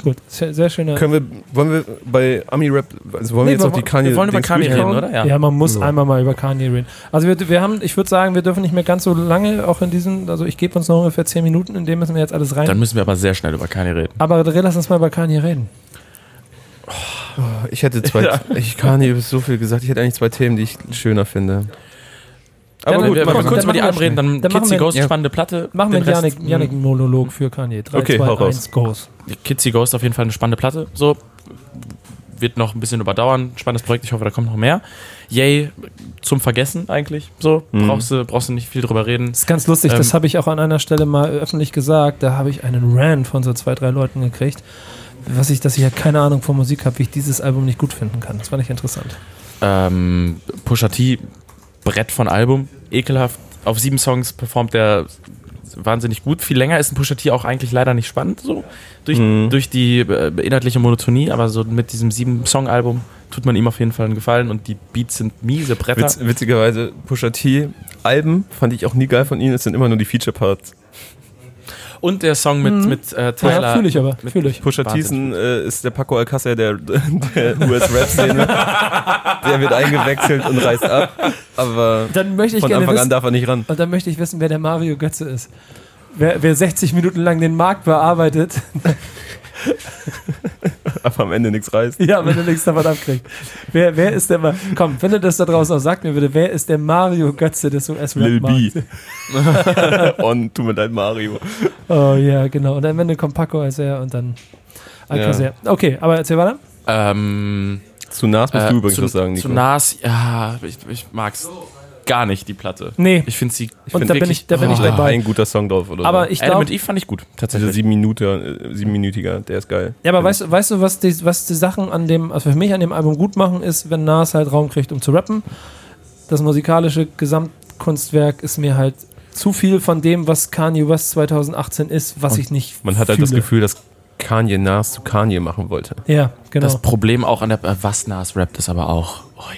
Gut, sehr, sehr schöner. Können wir, wollen wir bei Ami Rap, also wollen Nee, wir jetzt wir noch die Kanye wir wollen über Kanye reden, oder? Ja, man muss Ja. einmal mal über Kanye reden. Also wir, wir haben, ich würde sagen, wir dürfen nicht mehr ganz so lange auch in diesen, also ich gebe uns noch ungefähr 10 Minuten, in dem müssen wir jetzt alles rein. Dann müssen wir aber sehr schnell über Kanye reden. aber lass uns mal über Kanye reden. Ich hätte zwei, *laughs* ich Kanye so viel gesagt, ich hätte eigentlich zwei Themen, die ich schöner finde. Dann- Aber Wenn gut, wenn wir dann kurz über die reden, dann, Dann Kitsy Ghost, ja. spannende Platte. Machen wir Janik, Janik Monolog für Kanye. 3, Okay, 2, hau raus. 1, Goes. mh, Kitsy Ghost auf jeden Fall eine spannende Platte. So wird noch ein bisschen überdauern. Spannendes Projekt. Ich hoffe, da kommt noch mehr. Yay, zum Vergessen eigentlich. So Mhm. brauchst du brauchst du nicht viel drüber reden. Das ist ganz lustig, das Ähm, habe ich auch an einer Stelle mal öffentlich gesagt. Da habe ich einen Rant von so zwei, drei Leuten gekriegt, was ich, dass ich ja keine Ahnung von Musik habe, wie ich dieses Album nicht gut finden kann. Das fand ich interessant. Ähm, Pusha T, Brett von Album, ekelhaft. Auf sieben Songs performt er wahnsinnig gut. Viel länger ist ein Pusha T auch eigentlich leider nicht spannend, so durch, Mhm. durch die äh, inhaltliche Monotonie, aber so mit diesem sieben Song Album tut man ihm auf jeden Fall einen Gefallen und die Beats sind miese Bretter. Witz, witzigerweise, Pusha T, Alben fand ich auch nie geil von ihnen, es sind immer nur die Feature-Parts. Und der Song mit, Mhm. mit äh, Tyler. Ja, fühle ich aber, fühle ich. Pusha T ist, Wahnsinn. ein, äh, ist der Paco Alcácer der, der *laughs* US-Rap-Szene. der wird eingewechselt und reißt ab, aber Dann möchte ich von gerne Anfang an wissen, darf er nicht ran. und dann möchte ich wissen, wer der Mario Götze ist. Wer, wer 60 Minuten lang den Markt bearbeitet, *laughs* Aber am Ende nichts reißt. ja, wenn er nichts davon abkriegt. Wer, wer ist der Ma Komm, wenn ihr das da draußen auch sagt mir bitte, wer ist der Mario Götze des Lil B. *laughs* Und tut mir leid, Mario. Oh ja, genau. Und am Ende kommt Paco als er und dann Alcacer. Okay, aber erzähl weiter. Ähm, Zu Nas musst äh, du übrigens zu, was sagen, Nico. Zu Nas, ja, ich, ich mag's gar nicht, die Platte. Nee, Ich finde sie. Ich und find da bin wirklich- ich, da bin ich Oh. dabei. ein guter Song drauf oder Aber so. ich glaube, mit Eve fand ich gut, tatsächlich. sieben Minuten, äh, siebenminütiger, der ist geil. ja, aber weißt, du- weißt du, was die, was die Sachen an dem, also für mich an dem Album gut machen, ist, wenn Nas halt Raum kriegt, um zu rappen. Das musikalische Gesamtkunstwerk ist mir halt zu viel von dem, was Kanye West 2018 ist, was Und ich nicht Man hat halt das fühle. Gefühl, dass Kanye Nas zu Kanye machen wollte. Ja, genau. Das Problem auch an der was Nas rappt ist aber auch. Ui,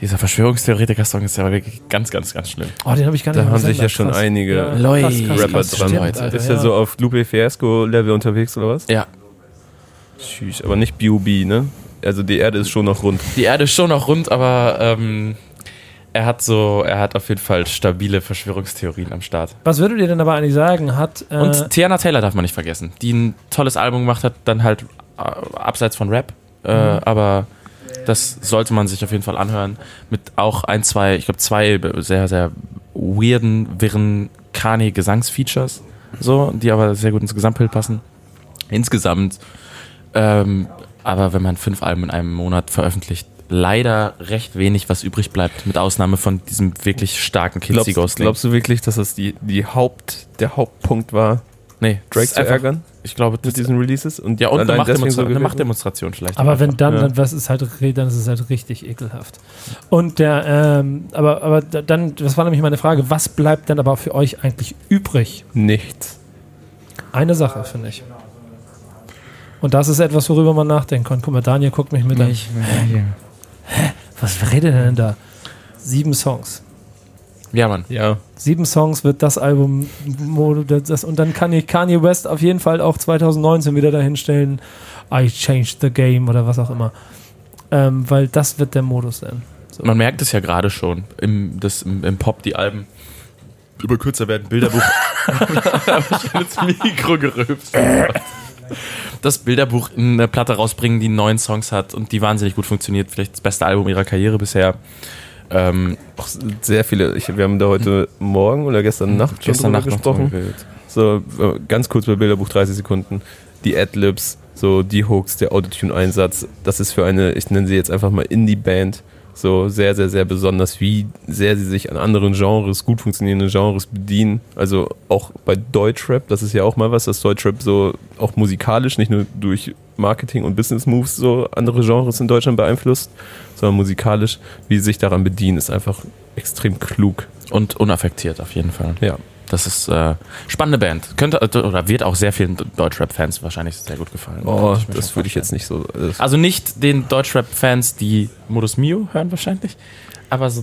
dieser Verschwörungstheoretiker-Song ist ja wirklich ganz, ganz, ganz schlimm. oh, den habe ich gar nicht Da haben sich ja schon krass. einige Ja, Leute, krass, krass, Rapper dran. stimmt. Alter, Ist er so auf Lupe Fiasco-Level unterwegs oder was? Ja, Tschüss, aber nicht B.O.B., ne? Also die Erde ist schon noch rund. die Erde ist schon noch rund, aber ähm, er hat so, er hat auf jeden Fall stabile Verschwörungstheorien am Start. Was würdet ihr denn aber eigentlich sagen? Hat äh, Und Tiana Taylor darf man nicht vergessen, die ein tolles Album gemacht hat, dann halt äh, abseits von Rap. Äh, aber das sollte man sich auf jeden Fall anhören. Mit auch ein, zwei, ich glaube zwei sehr, sehr weirden, wirren Kanye-Gesangsfeatures. So, die aber sehr gut ins Gesamtbild passen. Insgesamt, ähm, aber wenn man fünf Alben in einem Monat veröffentlicht, leider recht wenig, was übrig bleibt, mit Ausnahme von diesem wirklich starken Kinsey Glaubst, Ghost. glaubst du wirklich, dass das die, die Haupt, der Hauptpunkt war, nee, Drake zu einfach- ärgern Ich glaube, mit diesen Releases? Und Ja, und eine allein Machtdemonstration, eine gewählt Machtdemonstration vielleicht. Aber wenn dann, Ja. dann, was ist halt, dann ist es halt richtig ekelhaft. Und der, ähm, aber, aber da- dann, das war nämlich meine Frage, was bleibt denn aber für euch eigentlich übrig? Nichts. Eine Sache, finde ich. Und das ist etwas, worüber man nachdenken kann. Guck mal, Daniel guckt mich mit an. Hier. Was redet denn da? Sieben Songs. Ja, Mann. Ja. Sieben Songs wird das Album das, und dann kann ich Kanye West auf jeden Fall auch 2019 wieder dahinstellen. I changed the game oder was auch immer. Ähm, weil das wird der Modus sein. So. Man merkt es ja gerade schon im, das, im, im Pop, die Alben über kürzer werden. Bilderbuch. Habe *laughs* *laughs* ich ins Mikro gerülpst. Das Bilderbuch in eine Platte rausbringen, die neun Songs hat und die wahnsinnig gut funktioniert. Vielleicht das beste Album ihrer Karriere bisher. Ähm, Auch sehr viele. Ich, wir haben da heute Morgen oder gestern Nacht schon gestern Nacht gesprochen. So, äh, ganz kurz bei Bilderbuch, 30 Sekunden. Die Adlibs, so die Hooks, der Autotune-Einsatz, das ist für eine, ich nenne sie jetzt einfach mal Indie-Band, so sehr, sehr, sehr besonders, wie sehr sie sich an anderen Genres, gut funktionierenden Genres bedienen. Also auch bei Deutschrap, das ist ja auch mal was, dass Deutschrap so auch musikalisch, nicht nur durch Marketing und Business Moves so andere Genres in Deutschland beeinflusst, sondern musikalisch, wie sie sich daran bedienen, ist einfach extrem klug. Und unaffektiert auf jeden Fall. Ja. Das ist äh, spannende Band. Könnte äh, oder wird auch sehr vielen Deutschrap-Fans wahrscheinlich sehr gut gefallen. Oh, ich das würde ich jetzt nicht so. Das Also nicht den Deutschrap-Fans, die Modus Mio hören wahrscheinlich, aber so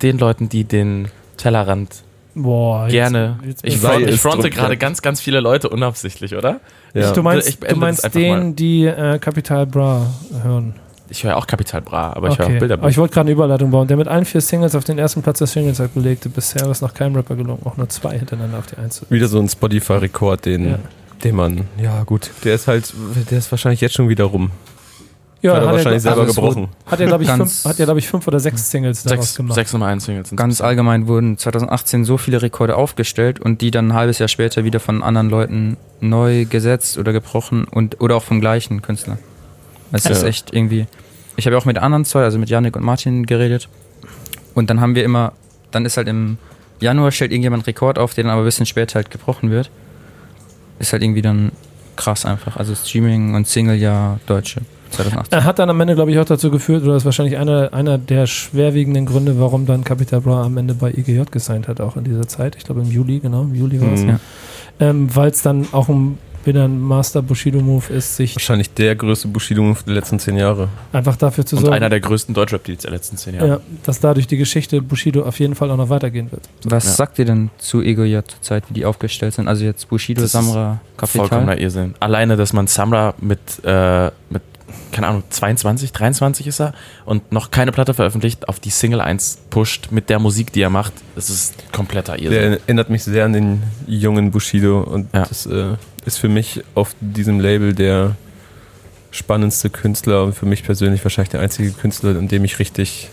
den Leuten, die den Tellerrand Boah, jetzt- gerne. jetzt- ich, front, ich fronte gerade ganz, ganz viele Leute unabsichtlich, oder? ja. Du meinst, Ich du meinst den, mal. die äh, Capital Bra hören. Ich höre auch Kapital Bra, aber ich höre okay. auch Bilder. Aber ich wollte gerade eine Überleitung bauen. Der mit allen vier Singles auf den ersten Platz der Singles hat belegte. Bisher ist noch kein Rapper gelungen, auch nur zwei hintereinander auf die Eins. zu- Wieder so ein Spotify-Rekord, den, Ja. den man. Ja, gut. Der ist halt. Der ist wahrscheinlich jetzt schon wieder rum. Ja, hat er hat wahrscheinlich er, selber also gebrochen. hat er glaube ich, fünf, hat er, glaub ich, fünf oder sechs Singles daraus sechs, gemacht. sechs Nummer 1 Singles. Ganz allgemein wurden 2018 so viele Rekorde aufgestellt und die dann ein halbes Jahr später wieder von anderen Leuten neu gesetzt oder gebrochen und oder auch vom gleichen Künstler. Es ist Ja. echt irgendwie. Ich habe ja auch mit anderen zwei, also mit Yannick und Martin geredet. Und dann haben wir immer, dann ist halt im Januar stellt irgendjemand einen Rekord auf, der dann aber ein bisschen später halt gebrochen wird. Ist halt irgendwie dann krass einfach. Also Streaming und Single-Jahr Deutsche 2018. Er hat dann am Ende, glaube ich, auch dazu geführt, oder ist wahrscheinlich einer, einer der schwerwiegenden Gründe, warum dann Capital Bra am Ende bei IGJ gesigned hat, auch in dieser Zeit. Ich glaube im Juli, genau, im Juli war es. Mhm. Ja. Ähm, Weil es dann auch ein, wieder ein Master Bushido-Move ist, sich Wahrscheinlich der größte Bushido-Move der letzten zehn Jahre. einfach dafür zu Und sorgen, einer der größten Deutschrap-Deals der letzten zehn Jahre. ja, dass dadurch die Geschichte Bushido auf jeden Fall auch noch weitergehen wird. Was Ja. sagt ihr denn zu Ego zur Zeit, wie die aufgestellt sind? Also jetzt Bushido, Das Samra, Vollkommener Kapital. Irrsinn. Alleine, dass man Samra mit, äh, mit, keine Ahnung, 22, 23 ist er und noch keine Platte veröffentlicht, auf die Single 1 pusht mit der Musik, die er macht. Das ist kompletter Irrsinn. Der erinnert mich sehr an den jungen Bushido und Ja. das äh, ist für mich auf diesem Label der spannendste Künstler und für mich persönlich wahrscheinlich der einzige Künstler, an dem ich richtig,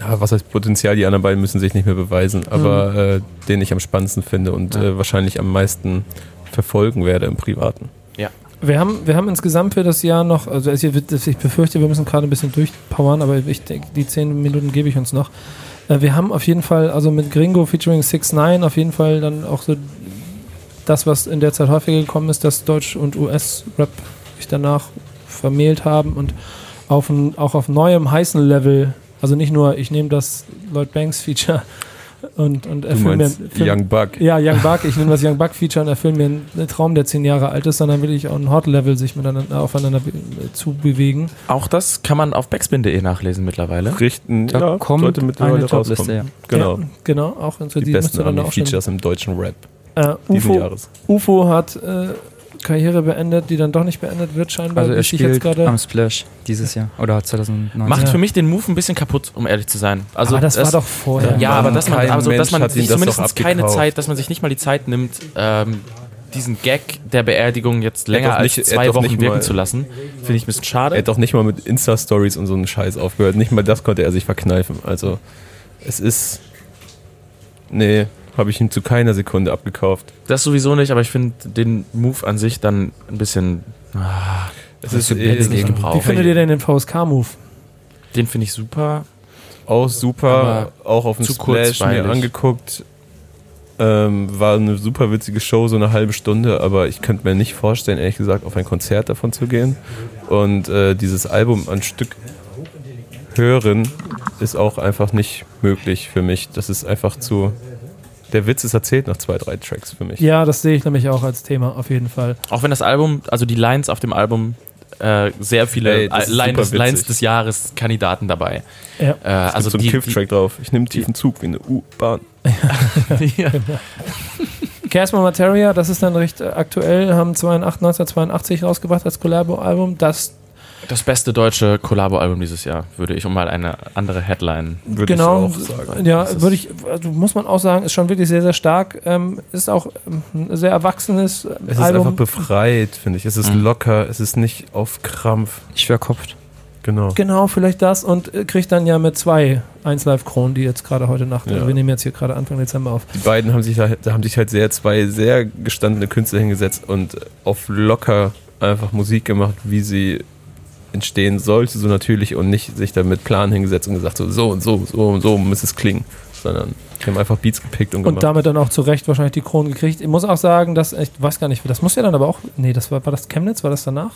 ja, was heißt Potenzial, die anderen beiden müssen sich nicht mehr beweisen, aber äh, den ich am spannendsten finde und Ja. äh, wahrscheinlich am meisten verfolgen werde im Privaten. Wir haben, wir haben insgesamt für das Jahr noch, also ich befürchte, wir müssen gerade ein bisschen durchpowern, aber ich denke, die zehn Minuten gebe ich uns noch. Äh, Wir haben auf jeden Fall, also mit Gringo featuring 6 9 auf jeden Fall dann auch so das, was in der Zeit häufiger gekommen ist, dass Deutsch und US-Rap sich danach vermählt haben und auf ein, auch auf neuem heißen Level, also nicht nur, ich nehme das Lloyd Banks Feature und, und Du erfülle mir meinst Young Buck. ja, Young Buck, *laughs* ich nehme das Young Buck Feature und erfülle mir einen Traum, der zehn Jahre alt ist, sondern will ich auch ein Hot Level sich miteinander aufeinander be zu bewegen. Auch das kann man auf backspin.de nachlesen mittlerweile. Richten, Da ja, kommt sollte mittlerweile eine Topliste, ja. Genau. Ja, genau, auch zu Die diesem besten Ami-Features im deutschen Rap Äh, UFO, Jahres. UFO hat äh, Karriere beendet, die dann doch nicht beendet wird, scheinbar. Also er ich jetzt spielt gerade. am Splash dieses Jahr oder 2019. Macht für mich den Move ein bisschen kaputt, um ehrlich zu sein. Also aber das, war es- doch vorher. Ja, aber dass man, also, dass man sich ihm das zumindest keine. Zeit, dass man sich nicht mal die Zeit nimmt, ähm, diesen Gag der Beerdigung jetzt Er länger nicht- als er zwei Wochen nicht wirken mal- zu lassen, finde ich ein bisschen Er schade. hat doch nicht mal mit Insta-Stories und so einen Scheiß aufgehört. Nicht mal das konnte er sich verkneifen. Also, es ist. Nee, habe ich ihm zu keiner Sekunde abgekauft. Das sowieso nicht, aber ich finde den Move an sich dann ein bisschen. Ah, Es ist so eh nicht gebraucht. Wie findet ihr denn den VSK-Move? den finde ich super. Auch super, auch auf dem Splash mir angeguckt. Ähm, war eine super witzige Show, so eine halbe Stunde, aber ich könnte mir nicht vorstellen, ehrlich gesagt, auf ein Konzert davon zu gehen. Und äh, dieses Album an Stück hören ist auch einfach nicht möglich für mich. Das ist einfach zu. Der Witz ist erzählt nach zwei, drei Tracks für mich. Ja, das sehe ich nämlich auch als Thema, auf jeden Fall. Auch wenn das Album, also die Lines auf dem Album, äh, sehr viele Ey, das ist Line super des, Lines witzig. des Jahres Kandidaten dabei. Ja. Äh, Also so ein die, Kiff-Track drauf. Ich nehme tiefen Zug wie eine U-Bahn. *laughs* ja. *laughs* Casper Materia, das ist dann recht äh, aktuell, haben 82, 1982 rausgebracht als Collabo-Album. Das Das beste deutsche Collabo-Album dieses Jahr, würde ich um mal eine andere Headline. Würde genau, ich auch sagen. ja, Das würde ich, also muss man auch sagen, ist schon wirklich sehr, sehr stark. Ähm, ist auch ähm, ein sehr erwachsenes äh, Es ist Album. einfach befreit, finde ich. Es ist Mhm. locker, es ist nicht auf Krampf. Ich verkopft. Genau. Genau, vielleicht das und äh, kriegt dann ja mit zwei 1 Live Kronen, die jetzt gerade heute Nacht, Ja. also wir nehmen jetzt hier gerade Anfang Dezember auf. Die beiden haben sich, da, da haben sich halt sehr zwei sehr gestandene Künstler hingesetzt und auf locker einfach Musik gemacht, wie sie entstehen sollte, so natürlich und nicht sich da mit Plan hingesetzt und gesagt, so, so und so, so und so muss es klingen, sondern die haben einfach Beats gepickt und, Und gemacht. damit dann auch zu Recht wahrscheinlich die Kronen gekriegt. Ich muss auch sagen, dass, ich weiß gar nicht, das muss ja dann aber auch, nee, das war, war das Chemnitz, war das danach?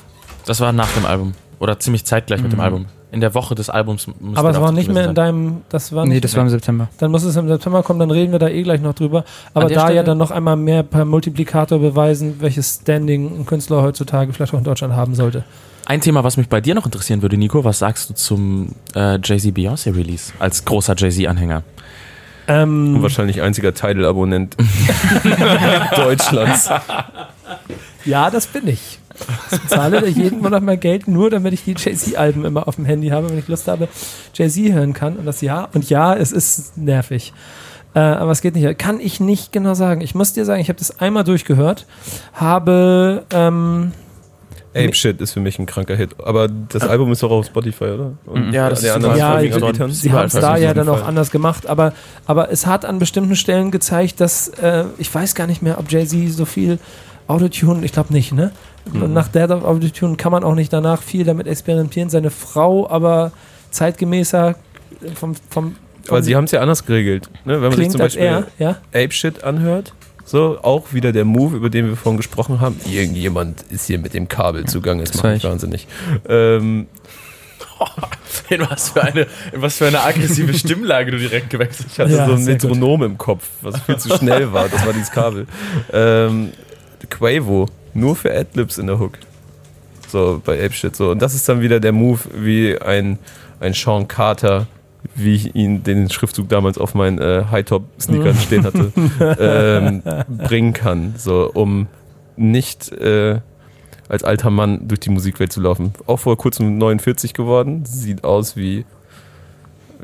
Das war nach dem Album. Oder ziemlich zeitgleich mit dem Mhm. Album. In der Woche des Albums. Aber es war nicht mehr in deinem. Das war Nee, nicht das war im September. Dann muss es im September kommen, dann reden wir da eh gleich noch drüber. Aber da ja Stelle- dann noch einmal mehr per Multiplikator beweisen, welches Standing ein Künstler heutzutage vielleicht auch in Deutschland haben sollte. Ein Thema, was mich bei dir noch interessieren würde, Nico, was sagst du zum äh, Jay-Z Beyoncé Release als großer Jay-Z-Anhänger? Ähm, Und wahrscheinlich einziger Tidal-Abonnent *laughs* Deutschlands. ja, das bin ich. Ich zahle jeden Monat mal Geld, nur damit ich die Jay-Z-Alben immer auf dem Handy habe, wenn ich Lust habe, Jay-Z hören kann. Und das ja, und ja, es ist nervig. Äh, aber es geht nicht. Kann ich nicht genau sagen. Ich muss dir sagen, ich habe das einmal durchgehört, habe. Ähm, Ape Shit ist für mich ein kranker Hit. Aber das Album ist doch auf Spotify, oder? Und Ja, das ist anderen Ja, Anbietern? Sie haben es da ja dann auch anders gemacht, aber, aber es hat an bestimmten Stellen gezeigt, dass äh, ich weiß gar nicht mehr, ob Jay-Z so viel Autotune, ich glaube nicht, ne? Und nach Death of Autotune kann man auch nicht danach viel damit experimentieren. Seine Frau aber zeitgemäßer äh, vom, vom, Aber sie haben es ja anders geregelt. Ne? Wenn man sich zum Beispiel er, ja? Ape Shit anhört, so auch wieder der Move, über den wir vorhin gesprochen haben. Irgendjemand ist hier mit dem Kabel zugange, das Das macht mich ich. wahnsinnig. Ähm, *laughs* In was für eine, in was für eine aggressive *laughs* Stimmlage du direkt gewechselt ich hatte Ja, so ein gut. Metronom im Kopf, was viel zu schnell war. Das war dieses Kabel. Ähm, Quavo, nur für Adlibs in der Hook. So bei Ape Shit. So. Und das ist dann wieder der Move, wie ein, ein Sean Carter, wie ich ihn den Schriftzug damals auf meinen äh, High-Top-Sneakern stehen hatte, *laughs* ähm, bringen kann. So, um nicht äh, als alter Mann durch die Musikwelt zu laufen. Auch vor kurzem 49 geworden. Sieht aus wie,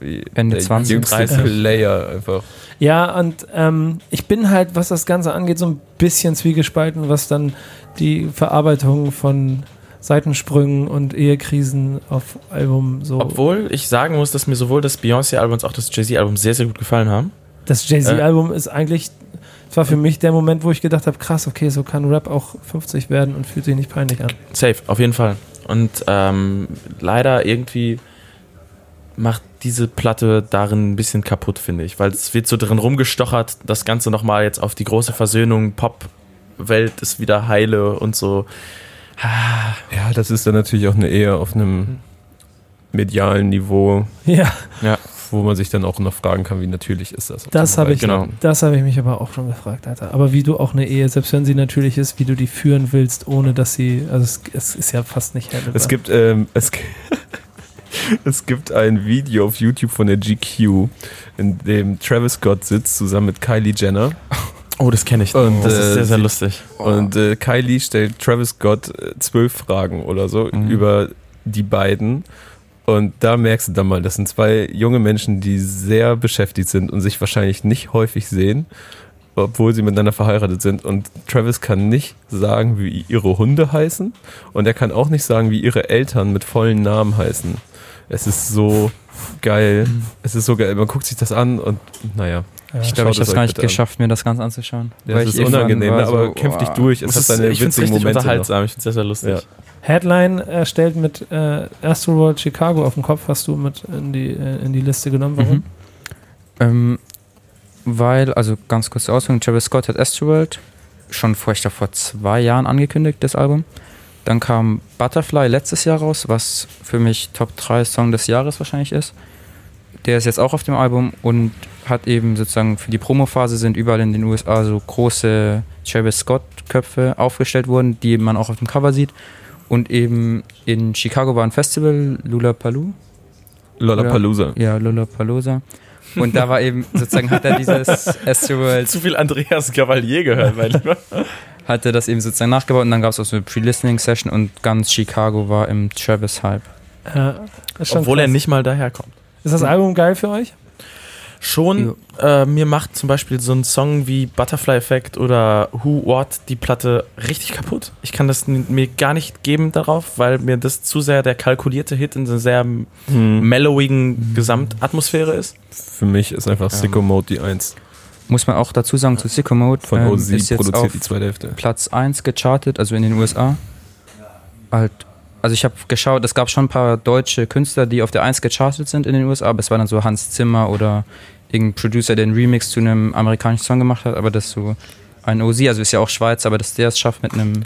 wie Ende der 20, jüngste 30. Player einfach. Ja, und ähm, ich bin halt, was das Ganze angeht, so ein bisschen zwiegespalten, was dann die Verarbeitung von Seitensprüngen und Ehekrisen auf Album so. Obwohl ich sagen muss, dass mir sowohl das Beyoncé-Album als auch das Jay-Z-Album sehr, sehr gut gefallen haben. Das Jay-Z-Album ist eigentlich, das war für mich der Moment, wo ich gedacht habe, krass, okay, so kann Rap auch 50 werden und fühlt sich nicht peinlich an. Safe, auf jeden Fall. Und ähm, leider irgendwie macht diese Platte darin ein bisschen kaputt, finde ich, weil es wird so drin rumgestochert, das Ganze nochmal jetzt auf die große Versöhnung, Pop-Welt ist wieder heile und so. Ja, das ist dann natürlich auch eine eher auf einem medialen Niveau, Ja, wo man sich dann auch noch fragen kann, wie natürlich ist das. das habe ich, Genau. das habe ich mich aber auch schon gefragt, Alter. Aber wie du auch eine Ehe, selbst wenn sie natürlich ist, wie du die führen willst, ohne dass sie, also es, es ist ja fast nicht handelbar. Es gibt, ähm, *laughs* es, es gibt ein Video auf YouTube von der GQ, in dem Travis Scott sitzt zusammen mit Kylie Jenner. *laughs* Oh, das kenne ich. Und, das äh, ist sehr, sehr lustig. Und äh, Kylie stellt Travis Scott äh, zwölf Fragen oder so Mhm. über die beiden. Und da merkst du dann mal, das sind zwei junge Menschen, die sehr beschäftigt sind und sich wahrscheinlich nicht häufig sehen, obwohl sie miteinander verheiratet sind. Und Travis kann nicht sagen, wie ihre Hunde heißen. Und er kann auch nicht sagen, wie ihre Eltern mit vollen Namen heißen. Es ist so geil. Es ist so geil. Man guckt sich das an und naja. ja, Ich glaube, ich es habe euch gar nicht bitte an. geschafft, mir das ganz anzuschauen. Ja, Weil das ist irgendwann unangenehm, ne? aber so, kämpf dich durch. Es Das hat ist, seine ich finde es witzigen Momente. unterhaltsam. Ich finde es sehr, sehr lustig. Ja. Headline erstellt mit äh, Astroworld Chicago auf dem Kopf, hast du mit in die, äh, in die Liste genommen. Warum? Mhm. Ähm, weil, also ganz kurz Ausführung, Travis Scott hat Astroworld schon vor, ich glaube, vor zwei Jahren angekündigt, das Album. Dann kam Butterfly letztes Jahr raus, was für mich Top 3 Song des Jahres wahrscheinlich ist. Der ist jetzt auch auf dem Album und hat eben sozusagen für die Promophase sind überall in den USA so große Travis Scott Köpfe aufgestellt worden, die man auch auf dem Cover sieht. Und eben in Chicago war ein Festival, Lollapalooza. Lollapalooza. Ja, Lollapalooza. Und da war eben, sozusagen hat er dieses *laughs* Astroworld, Zu viel Andreas Gavalier gehört, mein Lieber. *laughs* hat er das eben sozusagen nachgebaut und dann gab es auch so eine Pre-Listening-Session und ganz Chicago war im Travis-Hype. Ja, ist schon Obwohl er krass. nicht mal daherkommt. Ist das Album geil für euch? Schon, äh, mir macht zum Beispiel so ein Song wie Butterfly Effect oder Who What die Platte richtig kaputt. Ich kann das mir gar nicht geben darauf, weil mir das zu sehr der kalkulierte Hit in so einer sehr Hm. mellowigen Gesamtatmosphäre ist. Für mich ist einfach Sicko Mode die Eins. Muss man auch dazu sagen, zu Sicko Mode Von ähm, ist jetzt produziert auf die zweite Hälfte. Platz 1 gechartet, also in den USA. Halt, also ich habe geschaut, es gab schon ein paar deutsche Künstler, die auf der 1 gechartet sind in den USA, aber es war dann so Hans Zimmer oder irgendein Producer, der einen Remix zu einem amerikanischen Song gemacht hat, aber das so ein OZ, also ist ja auch Schweiz, aber dass der es schafft mit einem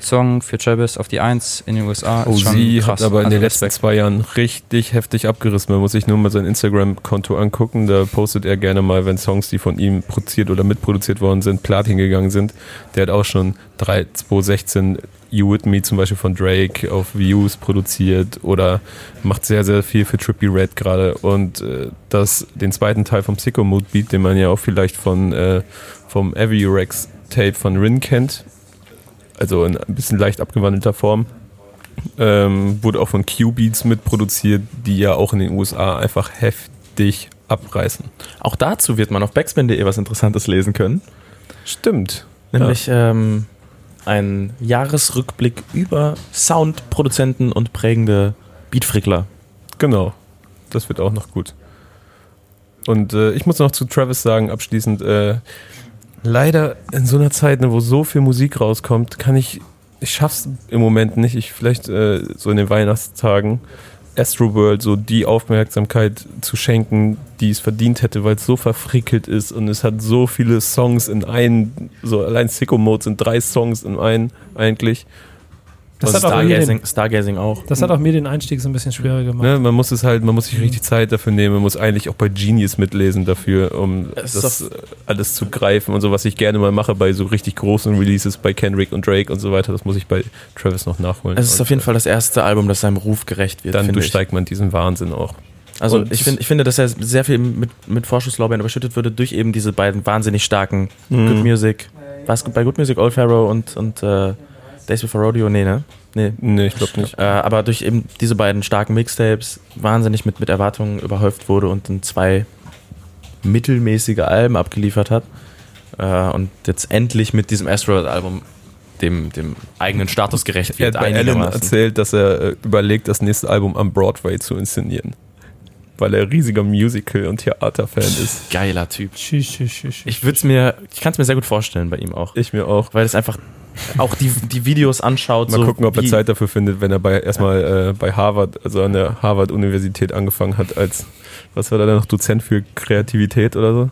Song für Travis auf die 1 in den USA. Oh, sie krass. hat aber in Also den letzten Respekt. zwei Jahren richtig heftig abgerissen. Man muss sich nur mal sein Instagram-Konto angucken. Da postet er gerne mal, wenn Songs, die von ihm produziert oder mitproduziert worden sind, Platin gegangen sind. Der hat auch schon 3, 2016 You With Me zum Beispiel von Drake auf Views produziert oder macht sehr, sehr viel für Trippy Red gerade. Und äh, das, den zweiten Teil vom Sicko Mood Beat, den man ja auch vielleicht von, äh, vom Avi Rex Tape von Rin kennt, also in ein bisschen leicht abgewandelter Form. Ähm, wurde auch von Q-Beats mitproduziert, die ja auch in den USA einfach heftig abreißen. Auch dazu wird man auf backspin.de was Interessantes lesen können. Stimmt. Nämlich ähm, ein Jahresrückblick über Soundproduzenten und prägende Beatfrickler. Genau. Das wird auch noch gut. Und äh, ich muss noch zu Travis sagen, abschließend, äh, leider in so einer Zeit, ne, wo so viel Musik rauskommt, kann ich, ich schaff's im Moment nicht. Ich vielleicht äh, so in den Weihnachtstagen Astroworld so die Aufmerksamkeit zu schenken, die es verdient hätte, weil es so verfrickelt ist und es hat so viele Songs in einen, so allein Sicko Mode sind drei Songs in einen eigentlich. Das Und hat, auch mir den, Stargazing, Stargazing auch. das hat auch mir den Einstieg so ein bisschen schwerer gemacht. Ne, man muss es halt, man muss sich richtig Zeit dafür nehmen, man muss eigentlich auch bei Genius mitlesen dafür, um Es das äh, alles zu greifen und so, was ich gerne mal mache bei so richtig großen Releases bei Kendrick und Drake und so weiter, das muss ich bei Travis noch nachholen. Es ist Und, auf jeden Fall das erste Album, das seinem Ruf gerecht wird. Dann finde ich. durchsteigt man diesen Wahnsinn auch. Also Und- ich, find, ich finde, dass er sehr viel mit, mit Vorschusslorbeeren überschüttet würde durch eben diese beiden wahnsinnig starken Mhm. Good Music. War es bei Good Music Old Pharaoh und, und äh, Days Before Rodeo? Nee, ne? Nee. Nee, ich glaube nicht. Äh, aber durch eben diese beiden starken Mixtapes wahnsinnig mit, mit Erwartungen überhäuft wurde und dann zwei mittelmäßige Alben abgeliefert hat. Äh, und jetzt endlich mit diesem Asteroid-Album dem, dem eigenen Status gerecht Er wird. hat bei erzählt, dass er äh, überlegt, das nächste Album am Broadway zu inszenieren. Weil er riesiger Musical- und Theaterfan ist. Geiler Typ. Tschüss, tschüss, tschüss, tschüss. Ich würde es mir, ich kann es mir sehr gut vorstellen bei ihm auch. Ich mir auch. Weil es einfach auch die, die Videos anschaut. Mal so gucken, ob er Zeit dafür findet, wenn er bei erstmal äh, bei Harvard, also an der Harvard-Universität angefangen hat, als, was war da noch, Dozent für Kreativität oder so?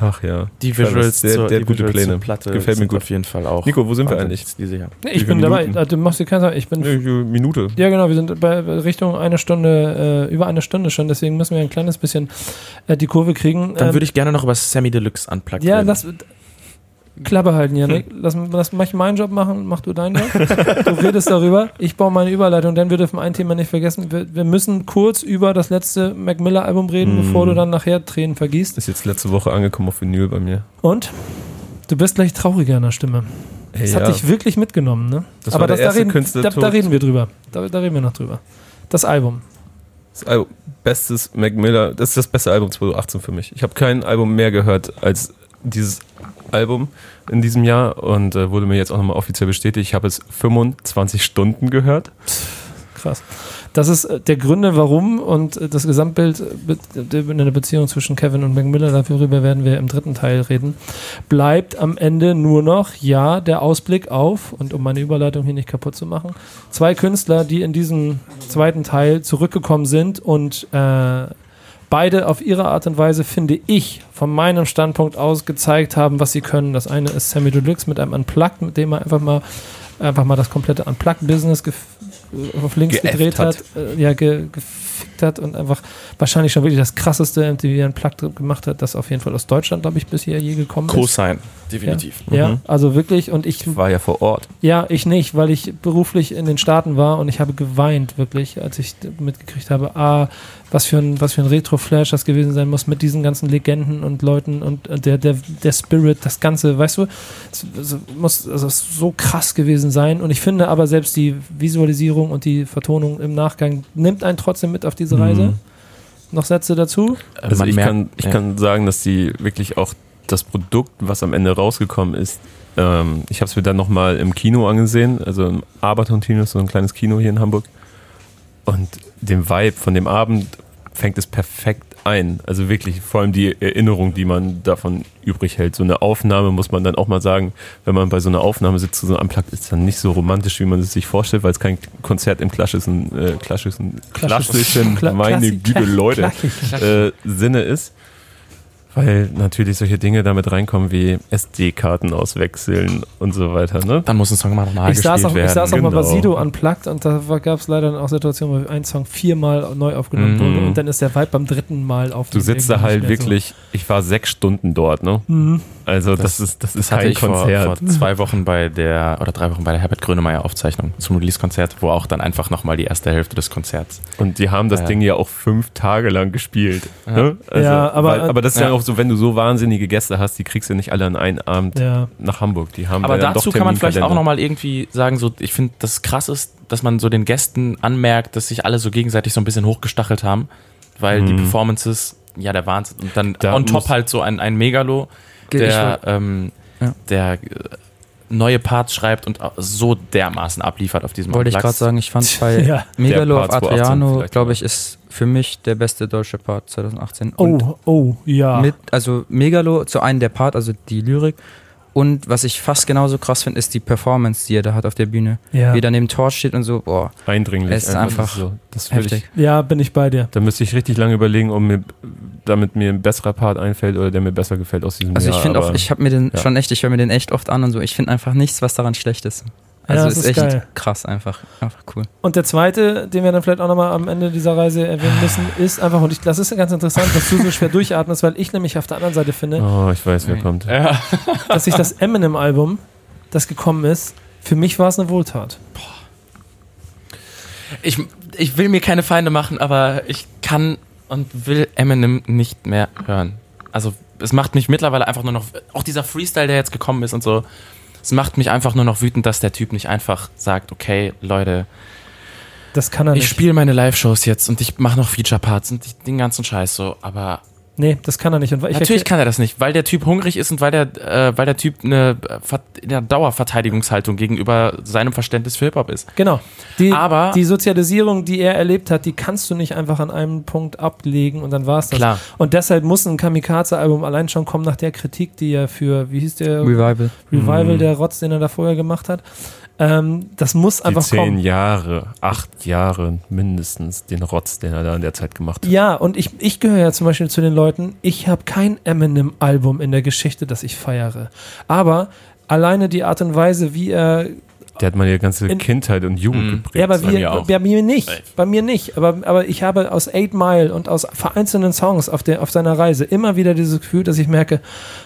Ach ja. Die Visuals, der, zur, der die gute Visuals Pläne. Platte Gefällt mir gut. auf jeden Fall auch. Nico, wo sind wir eigentlich? Diese Jahr. Nee, ich bin dabei. Minuten? Ah, Du machst dir keine Sorgen. Ich bin. Eine Minute. Ja, genau, wir sind bei Richtung eine Stunde, äh, über eine Stunde schon, deswegen müssen wir ein kleines bisschen äh, die Kurve kriegen. Dann Ähm, würde ich gerne noch über Sammy Deluxe unplugged Ja, reden. Klappe halten, Janik. Lass, lass mach ich meinen Job machen, mach du deinen Job. du redest darüber. Ich baue meine Überleitung, denn wir dürfen ein Thema nicht vergessen. Wir, wir müssen kurz über das letzte Mac Miller Album reden, Mm. bevor du dann nachher Tränen vergießt. Ist jetzt letzte Woche angekommen auf Vinyl bei mir. Und? Du bist gleich trauriger in der Stimme. Hey, Das hat dich wirklich mitgenommen, ne? Das Aber das, da, reden, da, da reden wir drüber. Da, da reden wir noch drüber. Das Album. Das Album, bestes Mac Miller, das ist das beste Album 2018 für mich. Ich habe kein Album mehr gehört als dieses Album in diesem Jahr und äh, wurde mir jetzt auch nochmal offiziell bestätigt. Ich habe es 25 Stunden gehört. Krass. Das ist äh, der Gründe, warum und äh, das Gesamtbild äh, in der Beziehung zwischen Kevin und Mac Miller, darüber werden wir im dritten Teil reden, bleibt am Ende nur noch, ja, der Ausblick auf, und um meine Überleitung hier nicht kaputt zu machen, zwei Künstler, die in diesem zweiten Teil zurückgekommen sind und äh, beide auf ihre Art und Weise, finde ich, von meinem Standpunkt aus gezeigt haben, was sie können. Das eine ist Sammy Deluxe mit einem Unplugged, mit dem er einfach mal einfach mal das komplette Unplugged-Business auf links Geäfft gedreht hat, hat. äh, ja, ge gefickt hat und einfach wahrscheinlich schon wirklich das krasseste MTV Unplugged gemacht hat, das auf jeden Fall aus Deutschland, glaube ich, bisher je gekommen ist. Co-Sign, definitiv. Ja, Mhm. also wirklich und ich Ich war ja vor Ort. ja, ich nicht, weil ich beruflich in den Staaten war und ich habe geweint, wirklich, als ich mitgekriegt habe, ah, was für ein, was für ein Retro-Flash das gewesen sein muss mit diesen ganzen Legenden und Leuten und äh, der, der, der Spirit, das Ganze, weißt du, es, es muss also es so krass gewesen sein und ich finde aber selbst die Visualisierung und die Vertonung im Nachgang nimmt einen trotzdem mit auf diese Reise. Mhm. Noch Sätze dazu? Also Man ich, merkt- kann, ich ja. kann sagen, dass die wirklich auch das Produkt, was am Ende rausgekommen ist, ähm, ich habe es mir dann nochmal im Kino angesehen, also im Aberton-Kino, so ein kleines Kino hier in Hamburg. Und dem Vibe von dem Abend fängt es perfekt ein. Also wirklich, vor allem die Erinnerung, die man davon übrig hält. So eine Aufnahme muss man dann auch mal sagen, wenn man bei so einer Aufnahme sitzt, so ein Unplugged ist dann nicht so romantisch, wie man es sich vorstellt, weil es kein Konzert im klassischen, äh, klassischen, klassischen, Kla- meine Güte, Leute, *laughs* äh, Sinne ist. Weil natürlich solche Dinge damit reinkommen wie SD-Karten auswechseln und so weiter, ne? Dann muss ein Song mal nochmal Ich gespielt saß, auch, ich werden. saß auch mal bei genau. Sido unplugged und da gab es leider dann auch Situationen, wo ein Song viermal neu aufgenommen Mhm. wurde und dann ist der Vibe beim dritten Mal auf Du sitzt da halt wirklich, ich war sechs Stunden dort, ne? Mhm. Also das, Das- ist, das ist Das hatte kein ich vor, Konzert. vor zwei Wochen bei der, oder drei Wochen bei der Herbert Grönemeyer Aufzeichnung zum Release-Konzert, wo auch dann einfach nochmal die erste Hälfte des Konzerts. Und die haben das Ja. Ding ja auch fünf Tage lang gespielt. Ja. Ne? Also, Ja, aber- weil, aber das ist ja. ja. auch so, wenn du so wahnsinnige Gäste hast, die kriegst du nicht alle an einen Abend Ja. nach Hamburg. Die haben Aber dazu doch kann man vielleicht auch nochmal irgendwie sagen, so, ich finde, das krass ist, dass man so den Gästen anmerkt, dass sich alle so gegenseitig so ein bisschen hochgestachelt haben, weil die Mhm. Performances, ja, der Wahnsinn. Und dann Da on top halt so ein, ein Megalo, der, ähm, Ja. der äh, neue Parts schreibt und so dermaßen abliefert auf diesem Wollte ich Unplugged. gerade sagen, ich fand bei *laughs* Ja. Megalo auf Part 2018 Adriano, glaube ich, ist für mich der beste deutsche Part 2018. Und Oh, oh, ja. mit, also Megalo zu einem der Part, also die Lyrik. Und was ich fast genauso krass finde, ist die Performance, die er da hat auf der Bühne. ja. Wie er neben Tor steht und so, boah, Eindringlich. Es ist einfach so. Das heftig. ich, ja, bin ich bei dir. da müsste ich richtig lange überlegen, um mir, damit mir ein besserer Part einfällt oder der mir besser gefällt aus diesem Also Jahr. ich finde auch, ich habe mir den ja. schon echt, ich höre mir den echt oft an und so. Ich finde einfach nichts, was daran schlecht ist. Also das ist, ist echt geil. krass einfach, einfach cool. Und der zweite, den wir dann vielleicht auch nochmal am Ende dieser Reise erwähnen müssen, ist einfach, und ich, das ist ja ganz interessant, dass du so schwer durchatmest, weil ich nämlich auf der anderen Seite finde, Oh, ich weiß, wer Nein. kommt. Ja. dass sich das Eminem-Album, das gekommen ist, für mich war es eine Wohltat. Ich, ich will mir keine Feinde machen, aber ich kann und will Eminem nicht mehr hören. Also es macht mich mittlerweile einfach nur noch, auch dieser Freestyle, der jetzt gekommen ist und so, es macht mich einfach nur noch wütend, dass der Typ nicht einfach sagt, okay, Leute, Das kann er ich spiele meine Live-Shows jetzt und ich mache noch Feature-Parts und ich, den ganzen Scheiß so, aber Nee, das kann er nicht. Und ich natürlich kann er das nicht, weil der Typ hungrig ist und weil der, äh, weil der Typ eine, äh, eine Dauerverteidigungshaltung gegenüber seinem Verständnis für Hip-Hop ist. Genau. Die, Aber- die Sozialisierung, die er erlebt hat, die kannst du nicht einfach an einem Punkt ablegen und dann war es das. Klar. Und deshalb muss ein Kamikaze-Album allein schon kommen nach der Kritik, die er für, wie hieß der Revival. Revival, Mhm. der Rotz, den er da vorher gemacht hat. Ähm, das muss Die einfach zehn kommen. Jahre, acht Jahre mindestens, den Rotz, den er da in der Zeit gemacht hat. Ja, und ich, ich gehöre ja zum Beispiel zu den Leuten, ich habe kein Eminem-Album in der Geschichte, das ich feiere. Aber alleine die Art und Weise, wie er Der hat meine ganze In- Kindheit und Jugend Mhm. geprägt. Ja, aber bei wir, mir auch. bei mir nicht. Bei mir nicht. Aber, aber ich habe aus Eight Mile und aus vereinzelten Songs auf, der, auf seiner Reise immer wieder dieses Gefühl, dass ich merke,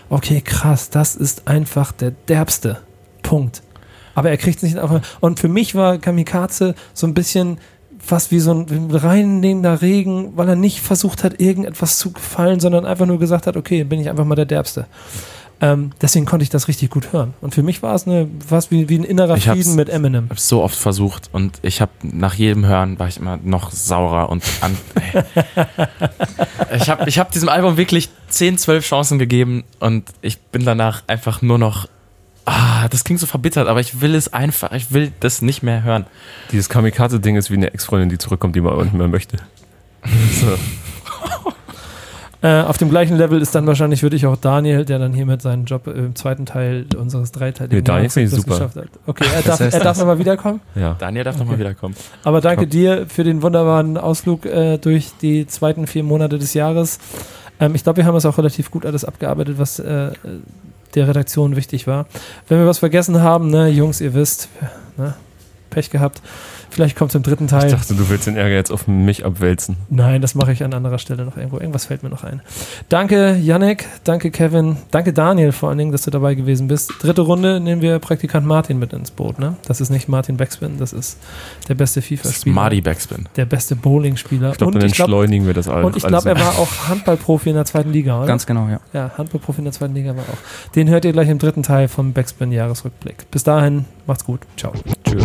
okay, krass, das ist einfach der derbste. Punkt. Aber er kriegt es nicht auf. Und für mich war Kamikaze so ein bisschen fast wie so ein reinnehmender Regen, weil er nicht versucht hat, irgendetwas zu gefallen, sondern einfach nur gesagt hat, okay, bin ich einfach mal der Derbste. Ähm, deswegen konnte ich das richtig gut hören. Und für mich war es eine, fast wie, wie ein innerer Ich Frieden mit Eminem. habe so oft versucht und ich habe nach jedem Hören war ich immer noch saurer und an. *laughs* Ich habe ich hab diesem Album wirklich 10, 12 Chancen gegeben und ich bin danach einfach nur noch. Ah, das klingt so verbittert, aber ich will es einfach, ich will das nicht mehr hören. Dieses Kamikaze-Ding ist wie eine Ex-Freundin, die zurückkommt, die man aber nicht mehr möchte. *laughs* So. Äh, auf dem gleichen Level ist dann wahrscheinlich, würde ich auch Daniel, der dann hier mit seinem Job im zweiten Teil unseres dreiteiligen Nee, Daniel Jahresrhythmus super. geschafft hat. Okay, er *laughs* darf, er darf nochmal wiederkommen. Ja. Daniel darf noch nochmal wiederkommen. Aber danke dir für den wunderbaren Ausflug äh, durch die zweiten vier Monate des Jahres. Ähm, ich glaube, wir haben es auch relativ gut alles abgearbeitet, was äh, der Redaktion wichtig war. Wenn wir was vergessen haben, ne, Jungs, ihr wisst, ne, Pech gehabt. Vielleicht kommt es im dritten Ich Teil. dachte, du willst den Ärger jetzt auf mich abwälzen. Nein, das mache ich an anderer Stelle noch irgendwo. Irgendwas fällt mir noch ein. Danke, Yannick. Danke, Kevin. Danke, Daniel, vor allen Dingen, dass du dabei gewesen bist. Dritte Runde nehmen wir Praktikant Martin mit ins Boot. Ne? Das ist nicht Martin Backspin, das ist der beste Das ist FIFA-Spieler. Marty Backspin. Der beste Bowling-Spieler. Ich glaube, Und dann ich glaube, entschleunigen wir das alles. und ich glaub, er war auch Handballprofi in der zweiten Liga, oder? Ganz genau, ja. ja, Handballprofi in der zweiten Liga war auch. Den hört ihr gleich im dritten Teil vom Backspin-Jahresrückblick. Bis dahin, macht's gut. Ciao. Tschüss.